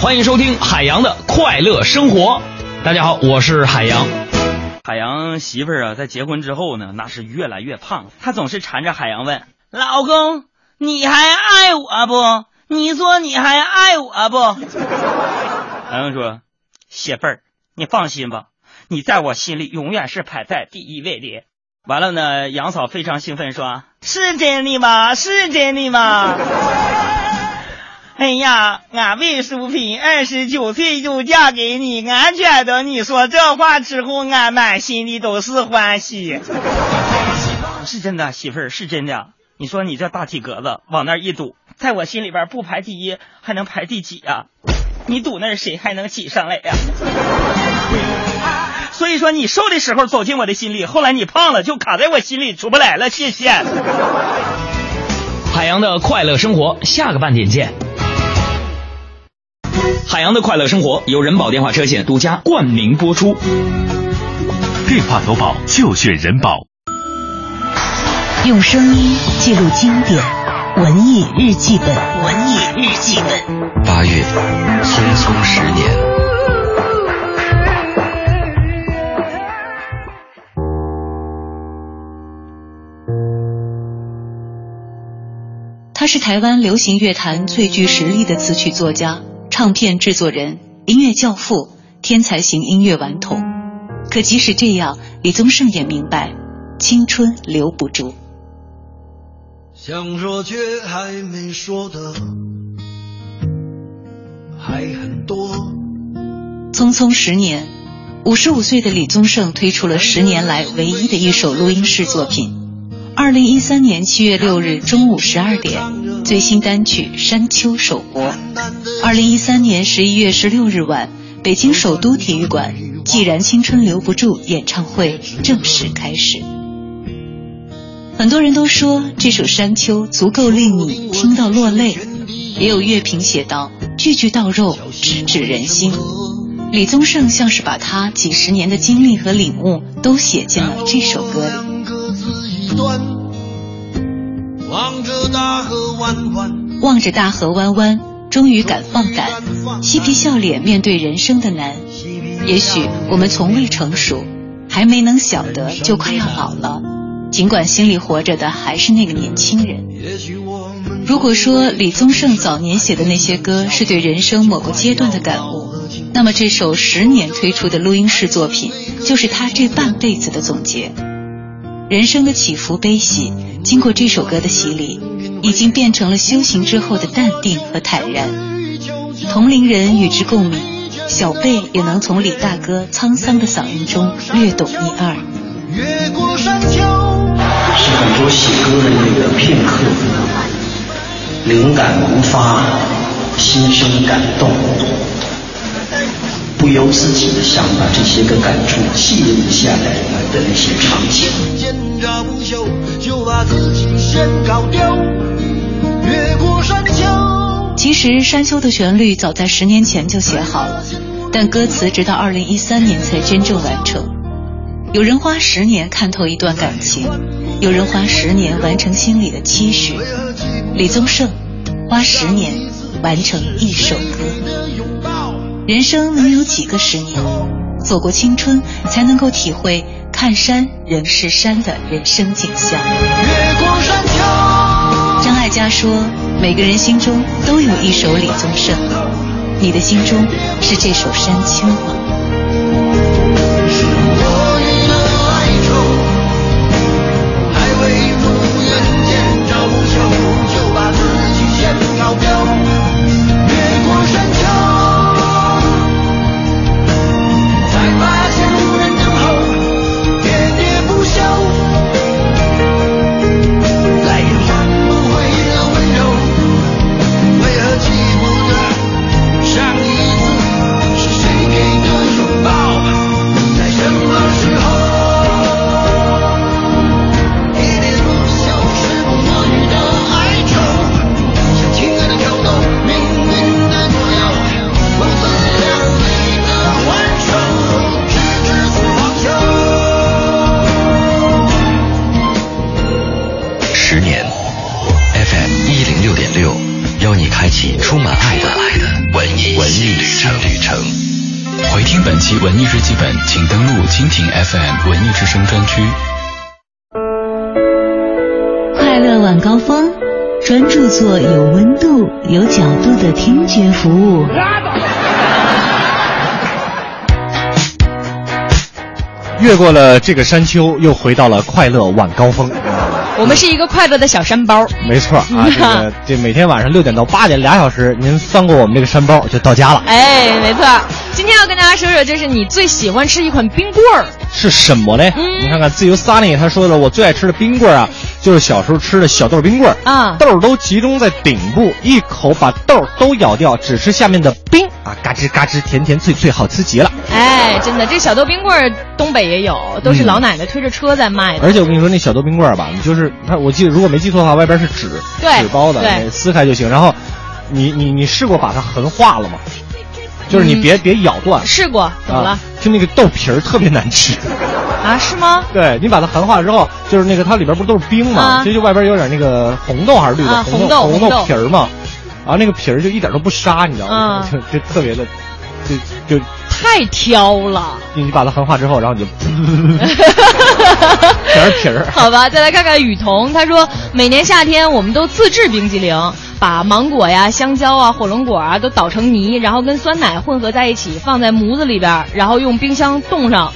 欢迎收听海洋的快乐生活。大家好，我是海洋。海洋媳妇儿啊，在结婚之后呢，那是越来越胖。她总是缠着海洋问：“老公，你还爱我不？你说你还爱我不？”海洋说：“媳妇儿，你放心吧，你在我心里永远是排在第一位的。”完了呢，杨嫂非常兴奋说：“是真的吗？是真的吗？”哎呀，俺魏淑萍二十九岁就嫁给你，俺觉得你说这话之后，俺满心里都是欢喜。是真的，媳妇儿是真的。你说你这大体格子往那一堵，在我心里边不排第一，还能排第几呀？你堵那儿谁还能挤上来呀？所以说你瘦的时候走进我的心里，后来你胖了就卡在我心里出不来了。谢谢。海洋的快乐生活，下个半点见。海洋的快乐生活由人保电话车险独家冠名播出。电话投保就选人保。用声音记录经典，文艺日记本，文艺日记本。八月，匆匆十年。他是台湾流行乐坛最具实力的词曲作家。唱片制作人、音乐教父、天才型音乐顽童，可即使这样，李宗盛也明白，青春留不住。想说却还没说的还很多。匆匆十年，五十五岁的李宗盛推出了十年来唯一的一首录音室作品。二零一三年七月六日中午十二点，最新单曲《山丘》首播。二零一三年十一月十六日晚，北京首都体育馆《既然青春留不住》演唱会正式开始。很多人都说这首《山丘》足够令你听到落泪，也有乐评写道：“句句到肉，直指人心。”李宗盛像是把他几十年的经历和领悟都写进了这首歌里。望着大河弯弯，望着大河弯弯，终于敢放胆，嬉皮笑脸面对人生的难。也许我们从未成熟，还没能晓得就快要老了。尽管心里活着的还是那个年轻人。如果说李宗盛早年写的那些歌是对人生某个阶段的感悟，那么这首十年推出的录音室作品，就是他这半辈子的总结。人生的起伏悲喜，经过这首歌的洗礼，已经变成了修行之后的淡定和坦然。同龄人与之共鸣，小贝也能从李大哥沧桑的嗓音中略懂一二。越过山丘，是很多写歌的一个片刻，灵感萌发，心生感动，不由自己的想把这些个感触记录下来的那些场景。见着不朽，就把自己先搞掉。越过山丘，其实《山丘》的旋律早在十年前就写好了，但歌词直到二零一三年才真正完成。有人花十年看透一段感情，有人花十年完成心里的期许。李宗盛花十年完成一首歌。人生能有几个十年？走过青春，才能够体会看山仍是山的人生景象。越过山，张艾嘉说：“每个人心中都有一首李宗盛，你的心中是这首山丘吗？”蜻蜓 FM 文艺之声专区。快乐晚高峰，专注做有温度、有角度的听觉服务。越过了这个山丘，又回到了快乐晚高峰。我们是一个快乐的小山包。没错啊，这个 这每天晚上六点到八点俩小时，您翻过我们这个山包就到家了。哎，没错。今天要跟大家说说，就是你最喜欢吃一款冰棍儿是什么嘞？嗯你看看自由 Sunny 他说的，我最爱吃的冰棍儿啊，就是小时候吃的小豆冰棍儿啊，豆儿都集中在顶部，一口把豆儿都咬掉，只吃下面的冰啊，嘎吱嘎吱，甜甜脆脆，好吃极了。哎，真的，这小豆冰棍儿东北也有，都是嗯老奶奶推着车在卖的。而且我跟你说，那小豆冰棍儿吧，你就是它，我记得如果没记错的话，外边是纸对纸包的，对撕开就行。然后你你你试过把它横化了吗？就是你别、别咬断。试过，怎么了啊？就那个豆皮儿特别难吃。啊？是吗？对你把它含化之后，就是那个它里边不都是冰吗？啊其实就外边有点那个红豆还是绿豆？啊红红豆红红豆皮儿嘛。然后那个皮儿就一点都不沙，你知道吗？啊就 就特别的，就就太挑了。你把它横化之后，然后你就 全是皮儿。好吧，再来看看雨桐，他说每年夏天我们都自制冰激凌，把芒果呀、香蕉啊、火龙果啊都捣成泥，然后跟酸奶混合在一起，放在模子里边，然后用冰箱冻上。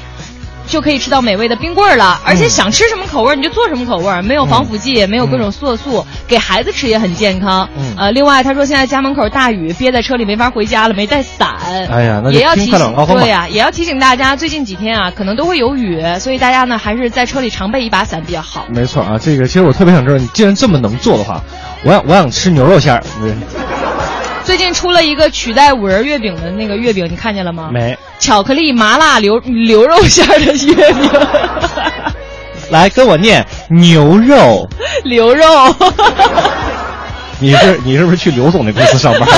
就可以吃到美味的冰棍儿了，而且想吃什么口味儿你就做什么口味儿，没有防腐剂，也没有各种色素，给孩子吃也很健康。嗯呃，另外他说现在家门口大雨，憋在车里没法回家了，没带伞。哎呀那也要提醒对呀、也要提醒大家，最近几天啊，可能都会有雨，所以大家呢还是在车里常备一把伞比较好。没错啊，这个其实我特别想知道，你既然这么能做的话，我想我想吃牛肉馅儿。对最近出了一个取代五仁月饼的那个月饼，你看见了吗？没巧克力麻辣牛牛肉馅儿的月饼，来跟我念牛肉。牛肉。你是你是不是去刘总那公司上班？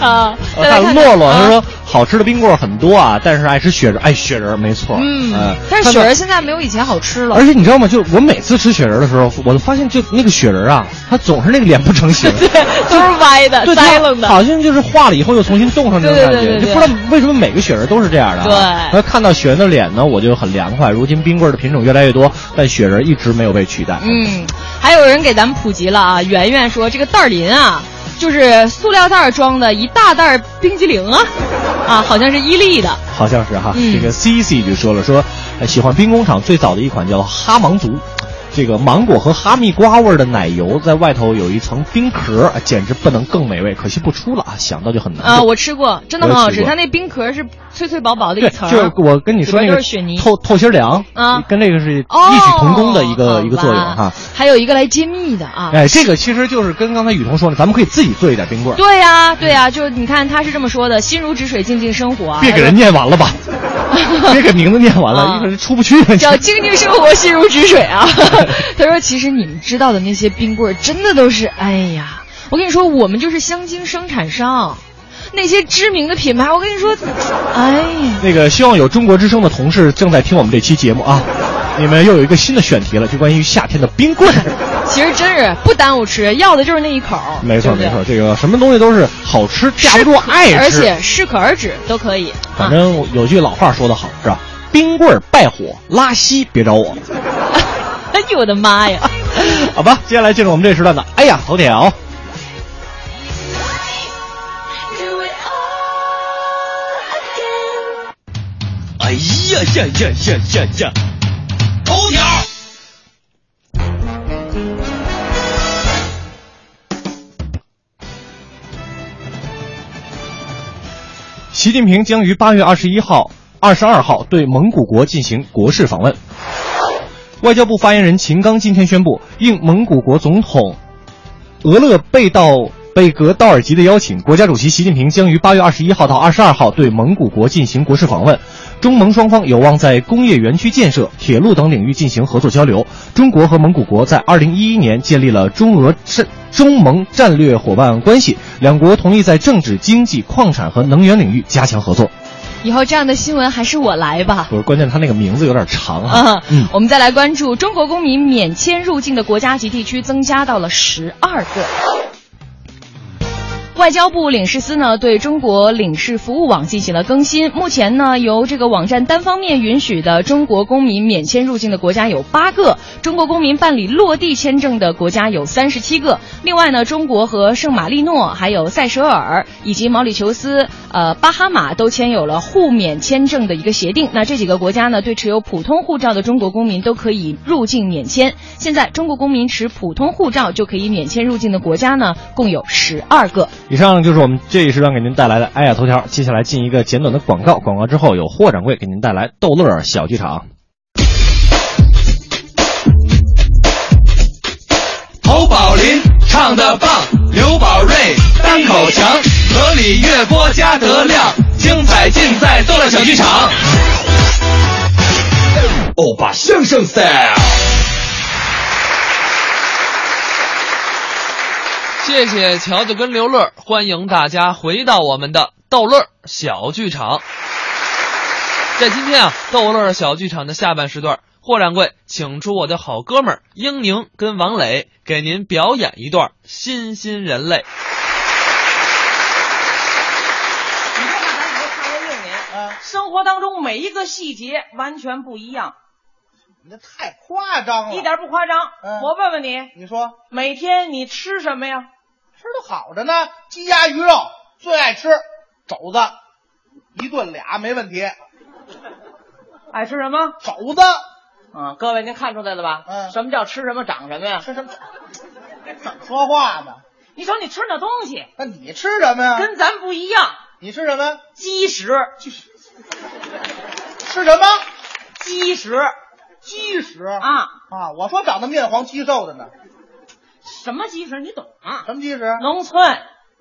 啊，看看洛洛啊他说好吃的冰棍儿很多啊，但是爱吃雪人，爱雪人没错。嗯呃，但是雪人现在没有以前好吃了。而且你知道吗？就我每次吃雪人的时候，我都发现就那个雪人啊，它总是那个脸不成形，对都是歪的、对栽楞的。好像就是化了以后又重新冻上那种感觉，就不知道为什么每个雪人都是这样的、啊。对然后看到雪人的脸呢，我就很凉快。如今冰棍儿的品种越来越多，但雪人一直没有被取代。嗯，还有人给咱们普及了啊，圆圆说这个袋儿林啊，就是塑料袋儿装的一大袋儿冰激凌啊，啊，好像是伊利的。好像是哈，嗯这个 C C 就说了说，呃喜欢兵工厂最早的一款叫哈芒族，这个芒果和哈密瓜味儿的奶油，在外头有一层冰壳，啊简直不能更美味。可惜不出了啊，想到就很难啊，我吃过，真的很好吃。它那冰壳是脆脆薄薄的一，层儿，就是我跟你说那个透透心凉啊跟那个是异哦曲同工的一个、一个作用哈。还有一个来揭秘的啊。哎，这个其实就是跟刚才雨桐说的，咱们可以自己做一点冰棍。对呀、对呀、就是你看他是这么说的：心如止水，静静生活啊。别给人念完了吧，别给名字念完了，啊一会儿出不去了。叫静静生活，心如止水啊。他说：“其实你们知道的那些冰棍儿，真的都是，哎呀，我跟你说，我们就是香精生产商，那些知名的品牌，我跟你说，哎呀，那个，希望有中国之声的同事正在听我们这期节目啊，你们又有一个新的选题了，就关于夏天的冰棍儿。其实真是不耽误吃，要的就是那一口。没错对对没错，这个什么东西都是好吃，架不住爱吃。而且适可而止都可以。反正有句老话说得好，是吧？冰棍儿败火，拉稀别找我。哎呦我的妈呀！好吧，接下来进入我们这时段的哎呀头条。哎呀呀呀呀呀呀！头条。习近平将于八月二十一号、二十二号对蒙古国进行国事访问。外交部发言人秦刚今天宣布，应蒙古国总统俄勒贝道贝格道尔吉的邀请，国家主席习近平将于八月二十一号到二十二号对蒙古国进行国事访问。中蒙双方有望在工业园区建设、铁路等领域进行合作交流。中国和蒙古国在二零一一年建立了中俄战中蒙战略伙伴关系，两国同意在政治、经济、矿产和能源领域加强合作。以后这样的新闻还是我来吧。不是，关键他那个名字有点长啊。啊，我们再来关注中国公民免签入境的国家级地区增加到了十二个。外交部领事司呢对中国领事服务网进行了更新，目前呢由这个网站单方面允许的中国公民免签入境的国家有八个，中国公民办理落地签证的国家有三十七个。另外呢，中国和圣马力诺、还有塞舌尔以及毛里求斯、呃巴哈马都签有了互免签证的一个协定。那这几个国家呢，对持有普通护照的中国公民都可以入境免签。现在中国公民持普通护照就可以免签入境的国家呢，共有十二个。以上就是我们这一时段给您带来的哎呀头条。接下来进一个简短的广告，广告之后有霍掌柜给您带来逗乐小剧场。侯宝林唱的棒，刘宝瑞单口强，河里月波加德亮，精彩尽在逗乐小剧场。欧巴相声 style。谢谢乔乔跟刘乐，欢迎大家回到我们的逗乐小剧场。在今天啊，逗乐小剧场的下半时段，霍掌柜请出我的好哥们儿英宁跟王磊，给您表演一段《新新人类》。你看，咱已经唱了六年，嗯生活当中每一个细节完全不一样，你这太夸张了，一点不夸张。嗯我问问你，你说每天你吃什么呀？吃的好着呢，鸡鸭鱼肉最爱吃，肘子一顿俩没问题。爱吃什么？肘子。啊，各位您看出来了吧？嗯，什么叫吃什么长什么呀？吃什么？怎么说话呢？你瞅你吃那东西，那你吃什么呀？跟咱不一样。你吃什么？鸡食。吃什么？鸡屎。鸡食啊啊！我说长得面黄肌瘦的呢。什么鸡食？你懂啊？什么鸡食？农村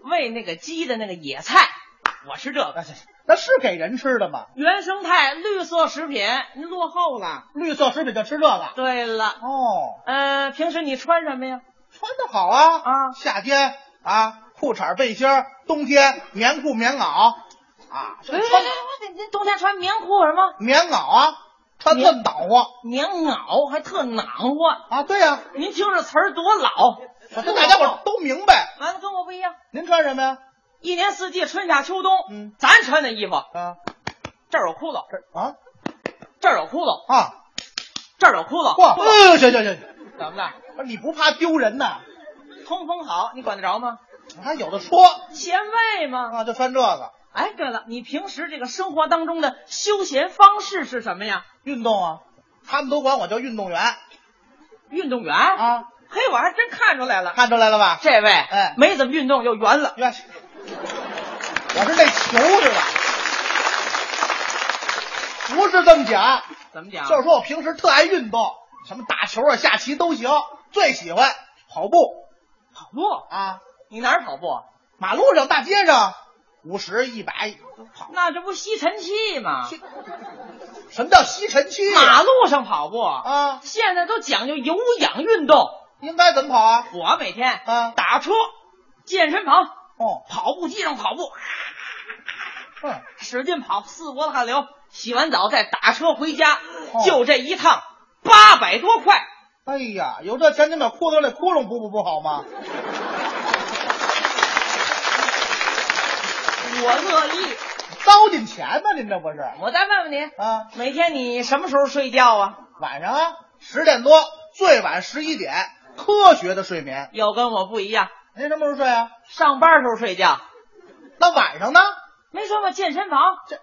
喂那个鸡的那个野菜，我吃这个。那是给人吃的吗？原生态绿色食品，您落后了。绿色食品就吃这个。对了。哦。呃，平时你穿什么呀？穿的好啊啊！夏天啊，裤衩背心；冬天棉裤棉袄啊。冬天穿棉裤什么？棉袄啊，它特暖和。棉袄还特暖和啊！对呀、啊，您听这词儿多老，这大家伙都明白。完了，跟我不一样。您穿什么呀？一年四季，春夏秋冬，嗯，咱穿的衣服啊，这儿有裤子，这啊，这儿有裤子啊，这儿有窟窿。嚯，哎，行行行，怎么的？不是你不怕丢人呐？通风好，你管得着吗？还有的说，前卫吗？啊，就穿这个。哎，对了，你平时这个生活当中的休闲方式是什么呀？运动啊，他们都管我叫运动员。运动员啊，嘿，我还真看出来了，看出来了吧？这位哎，没怎么运动就圆了。圆，我是那球是吧？不是这么讲，怎么讲？就是说我平时特爱运动，什么打球啊、下棋都行，最喜欢跑步。跑步啊？你哪儿跑步？马路上、大街上，五十、一百跑。那这不吸尘器吗？什么叫吸尘器？马路上跑步啊，现在都讲究有氧运动，应该怎么跑啊？我每天啊打车、健身房、哦，跑步机上跑步，嗯，使劲跑，四脖子汗流。洗完澡再打车回家，哦就这一趟八百多块。哎呀，有这钱，你把裤兜里窟窿补补不好吗？我乐意，糟践钱呢，您这不是？我再问问您啊，每天你什么时候睡觉啊？晚上啊，十点多，最晚十一点，科学的睡眠。又跟我不一样，您什么时候睡啊？上班时候睡觉。那晚上呢？没说吗？健身房、这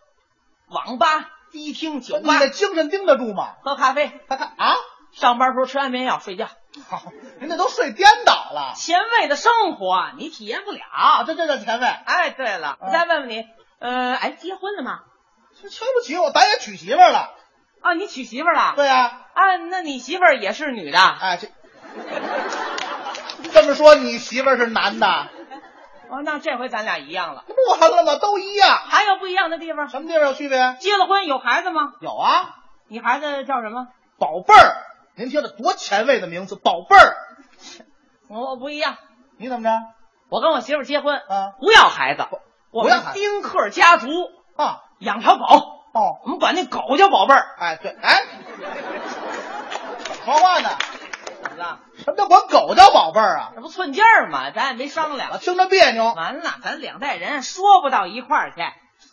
网吧、迪厅、酒吧你吧，精神盯得住吗？喝咖啡。啊，上班时候吃安眠药睡觉。好，您这都睡颠倒了。前卫的生活你体验不了，啊，这这叫前卫。哎，对了，我再问问你，呃，哎，结婚了吗？这瞧不起我，咱也娶媳妇儿了。啊，你娶媳妇儿了？对呀、啊，那你媳妇儿也是女的？哎，这这么说，你媳妇儿是男的？哦，那这回咱俩一样了。不完了吗？都一样。还有不一样的地方？什么地方有区别？结了婚有孩子吗？有啊，你孩子叫什么？宝贝儿。您听着多前卫的名字，宝贝儿。我不一样，你怎么着？我跟我媳妇儿结婚，啊，不要孩子，我们丁克家族啊，养条狗。哦，我们管那狗叫宝贝儿。哎，对，哎，说话呢？怎么了？什么叫管狗叫宝贝儿啊？这不寸劲儿吗？咱也没商量。听着别扭。完了，咱两代人说不到一块儿去。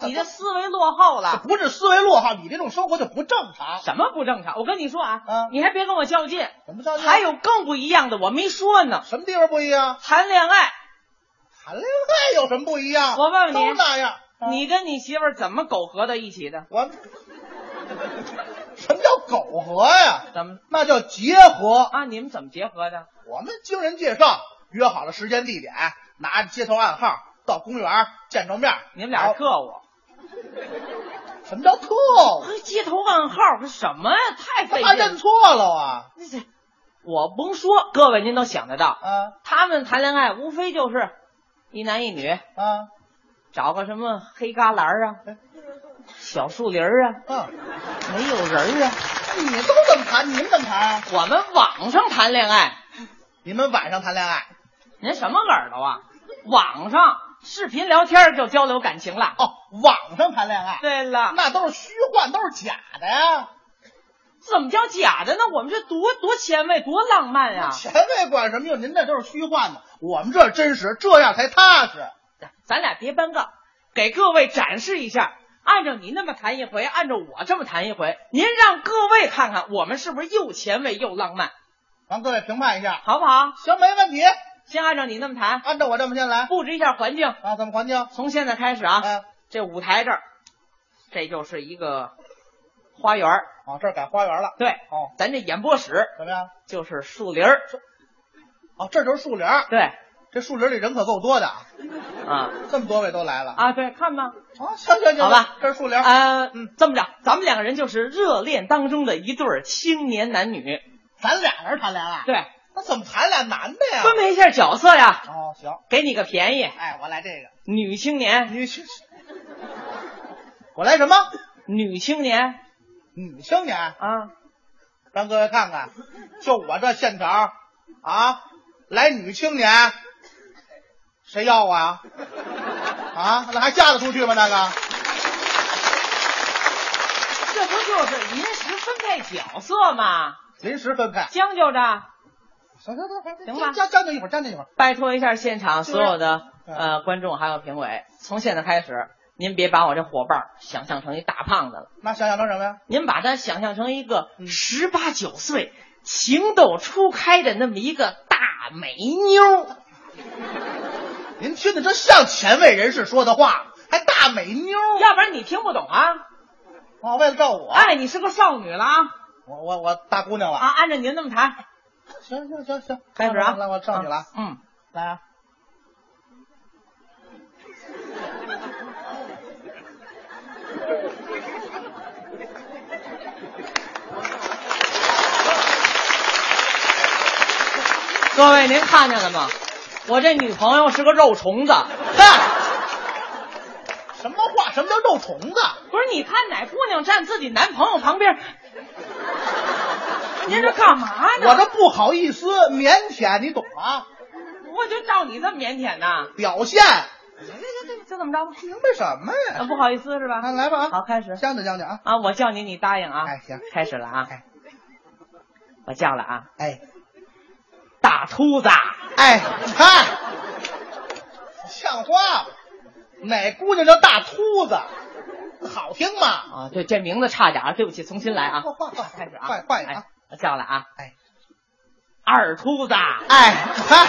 你的思维落后了，不是思维落后，你这种生活就不正常。什么不正常？我跟你说啊，嗯你还别跟我较劲。怎么较劲？还有更不一样的，我没说呢。什么地方不一样？谈恋爱，谈恋爱有什么不一样？我问问你，都那样。啊你跟你媳妇儿怎么苟合在一起的？我什么叫苟合呀？怎么？那叫结合啊！你们怎么结合的？我们经人介绍，约好了时间地点，拿着街头暗号到公园见着面。你们俩是特务？什么叫特务？街头暗号是什么呀？太费劲他认错了啊！这我甭说，各位您都想得到啊。他们谈恋爱无非就是一男一女啊，找个什么黑旮旯啊，小树林啊，嗯，没有人啊。你都怎么谈？你们怎么谈？我们网上谈恋爱，你们晚上谈恋爱？您什么耳朵啊？网上视频聊天就交流感情了？哦，网上谈恋爱？对了，那都是虚幻，都是假的呀。怎么叫假的呢？我们这多多前卫，多浪漫呀！前卫管什么用？您那都是虚幻的，我们这真实，这样才踏实。咱俩别搬杠，给各位展示一下。按照你那么谈一回，按照我这么谈一回，您让各位看看我们是不是又前卫又浪漫，让各位评判一下，好不好？行，没问题。先按照你那么谈，按照我这么先来，布置一下环境啊。怎么环境？从现在开始啊，嗯、这舞台这儿，这就是一个花园啊，这儿改花园了。对，哦，咱这演播室怎么样？就是树林儿。哦，这就是树林儿。对，这树林里人可够多的啊，这么多位都来了啊。对，看吧。啊，行行行，好吧，这是树林。呃，嗯，这么着，咱们两个人就是热恋当中的一对青年男女。咱俩人谈恋爱？对。那怎么谈俩男的呀？分配一下角色呀。哦，行，给你个便宜。哎，我来这个女青年。女青，我来什么？女青年。女青年啊，让各位看看，就我这线条啊，来女青年，谁要我啊？啊，那还嫁得出去吗？那个？这不就是临时分配角色吗？临时分配，将就着。行行行，行吧，将将就一会儿，将就一会儿。拜托一下现场所有的呃观众还有评委，从现在开始，您别把我这伙伴想象成一大胖子了。那想象成什么呀？您把他想象成一个十八九岁、情窦初开的那么一个大美妞。您听的，这像前卫人士说的话，还大美妞？要不然你听不懂啊？哦，为了照我？哎，你是个少女了啊！我我我大姑娘了啊！按照您那么谈，行行行行，开始啊来，我上你了啊。嗯，来啊。各位您看见了吗？我这女朋友是个肉虫子。什么话？什么叫肉虫子？不是，你看哪姑娘站自己男朋友旁边？您这干嘛呢？我这不好意思，腼腆，你懂吗？我就照你这么腼腆呐？表现。这这这怎么着吧？明白什么呀？啊，不好意思是吧？啊，来吧啊！好，开始。将就将就啊！啊，我叫你，你答应啊！哎，行，开始了啊！哎，我叫了啊！哎，大秃子！哎，嗨，像话吗？哪姑娘叫大秃子？好听吗？啊，对，这名字差点儿，对不起，重新来啊！换换换，开始啊！换换一个啊！我叫了啊！哎，二秃子！哎，看，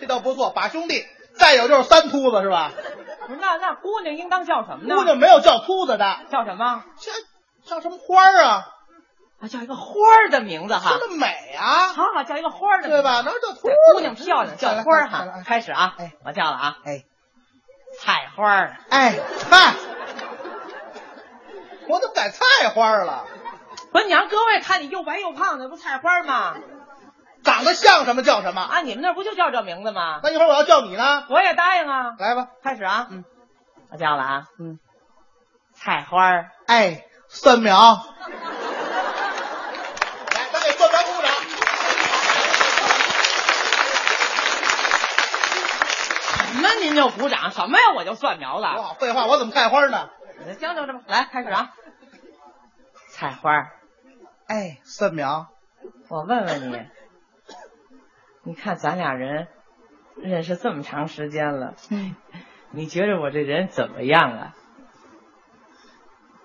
这倒不错，把兄弟。再有就是三秃子是吧？不是，那那姑娘应当叫什么呢？姑娘没有叫秃子的，叫什么？叫叫什么花儿啊？啊，叫一个花儿的名字哈，说的美啊！好好叫一个花儿的，对吧？哪叫秃子？姑娘漂亮，叫花儿哈。开始啊！哎，我叫了啊！哎，菜花儿。哎，菜，我怎么改菜花了？不是，你让各位看你又白又胖的，不菜花吗？长得像什么叫什么啊？你们那不就叫这名字吗？那一会儿我要叫你呢，我也答应啊。来吧，开始啊！嗯，我叫了啊。嗯，菜花儿。哎，蒜苗。来，咱给蒜苗鼓掌。什么您就鼓掌？什么呀？我就蒜苗了。哇，废话，我怎么菜花呢？将就着吧，来开始啊！菜花儿。哎，蒜苗。我问问你。你看咱俩人认识这么长时间了，嗯，你觉得我这人怎么样啊？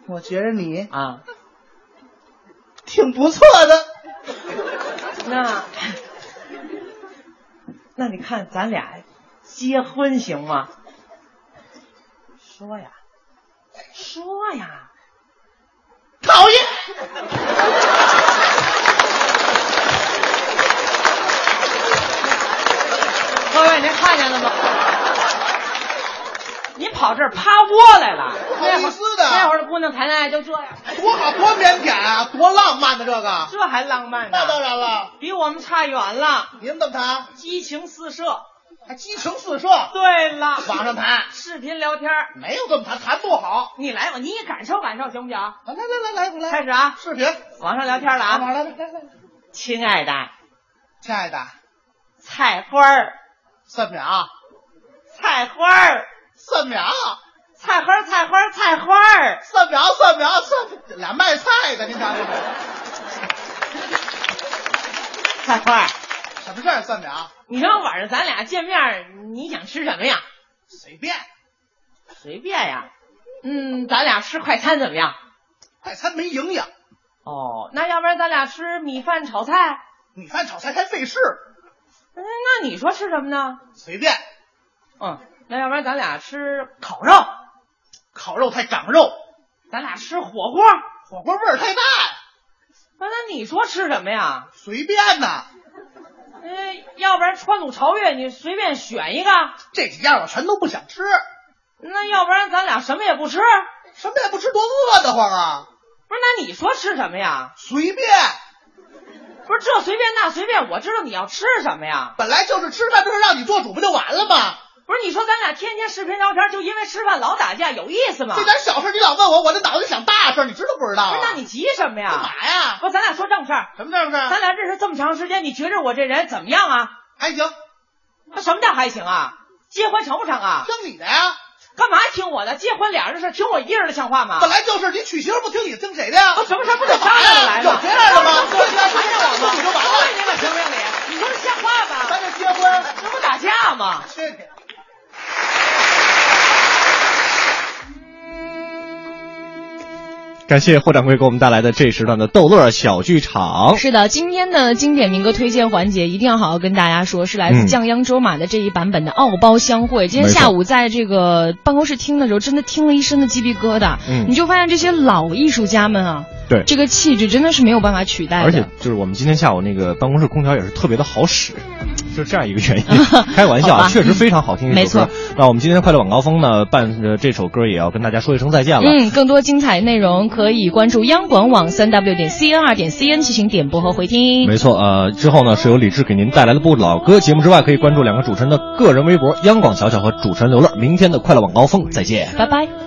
我觉得你啊，挺不错的。那那你看咱俩结婚行吗？说呀，说呀。各位，您看见了吗？您跑这儿趴窝来了？不好意思的。那会儿的姑娘谈恋爱就这样，多好，多腼腆啊，多浪漫的这个。这还浪漫呢？那当然了，比我们差远了。你们怎么谈？激情四射，还激情四射。对了，网上谈，视频聊天，没有这么谈，谈不好。你来吧，你也感受感受，行不行？来来来来来，开始啊！视频，网上聊天了啊！来来来来，亲爱的，亲爱的，菜花儿。蒜苗，菜花儿，蒜苗，菜花，菜花，菜花儿，蒜苗，蒜苗，蒜俩卖菜的，您瞧。菜花，什么事儿？蒜苗，你说晚上咱俩见面，你想吃什么呀？随便，随便呀。嗯，咱俩吃快餐怎么样？快餐没营养。哦，那要不然咱俩吃米饭炒菜？米饭炒菜太费事。嗯，那你说吃什么呢？随便。嗯，那要不然咱俩吃烤肉，烤肉太长肉。咱俩吃火锅，火锅味儿太大呀。那那你说吃什么呀？随便呐。嗯，要不然川鲁朝越，你随便选一个。这几样我全都不想吃。那要不然咱俩什么也不吃？什么也不吃，多饿得慌啊！不是，那你说吃什么呀？随便。不是这随便那随便，我知道你要吃什么呀？本来就是吃饭，就是让你做主不就完了吗？不是，你说咱俩天天视频聊天，就因为吃饭老打架，有意思吗？这点小事你老问我，我这脑子想大事，你知道不知道、啊？不是，那你急什么呀？干嘛呀？不，咱俩说正事儿。什么正事儿？咱俩认识这么长时间，你觉着我这人怎么样啊？还行。那什么叫还行啊？结婚成不成啊？听你的呀。干嘛听我的？结婚俩人的事，听我一人的像话吗？本来就是，你娶媳妇不听你，听谁的呀？我什么事不得商量着来吗？有这样的吗？我这样商量我吗？你就完了。你可评评理？你说像话吗？咱这结婚，这不打架吗？去你！感谢霍掌柜给我们带来的这一时段的逗乐小剧场。是的，今天的经典民歌推荐环节一定要好好跟大家说，是来自降央卓玛的这一版本的《敖包相会》。今天下午在这个办公室听的时候，真的听了一身的鸡皮疙瘩。嗯，你就发现这些老艺术家们啊。对这个气质真的是没有办法取代的。而且就是我们今天下午那个办公室空调也是特别的好使，就这样一个原因。开玩笑啊，确实非常好听一首歌。没错。那我们今天的快乐晚高峰呢，伴着这首歌也要跟大家说一声再见了。嗯，更多精彩内容可以关注央广网三 w 点 cn 二点 cn 进行点播和回听。没错，呃，之后呢是由李志给您带来的不老歌节目之外，可以关注两个主持人的个人微博，央广小小和主持人刘乐。明天的快乐晚高峰再见，拜拜。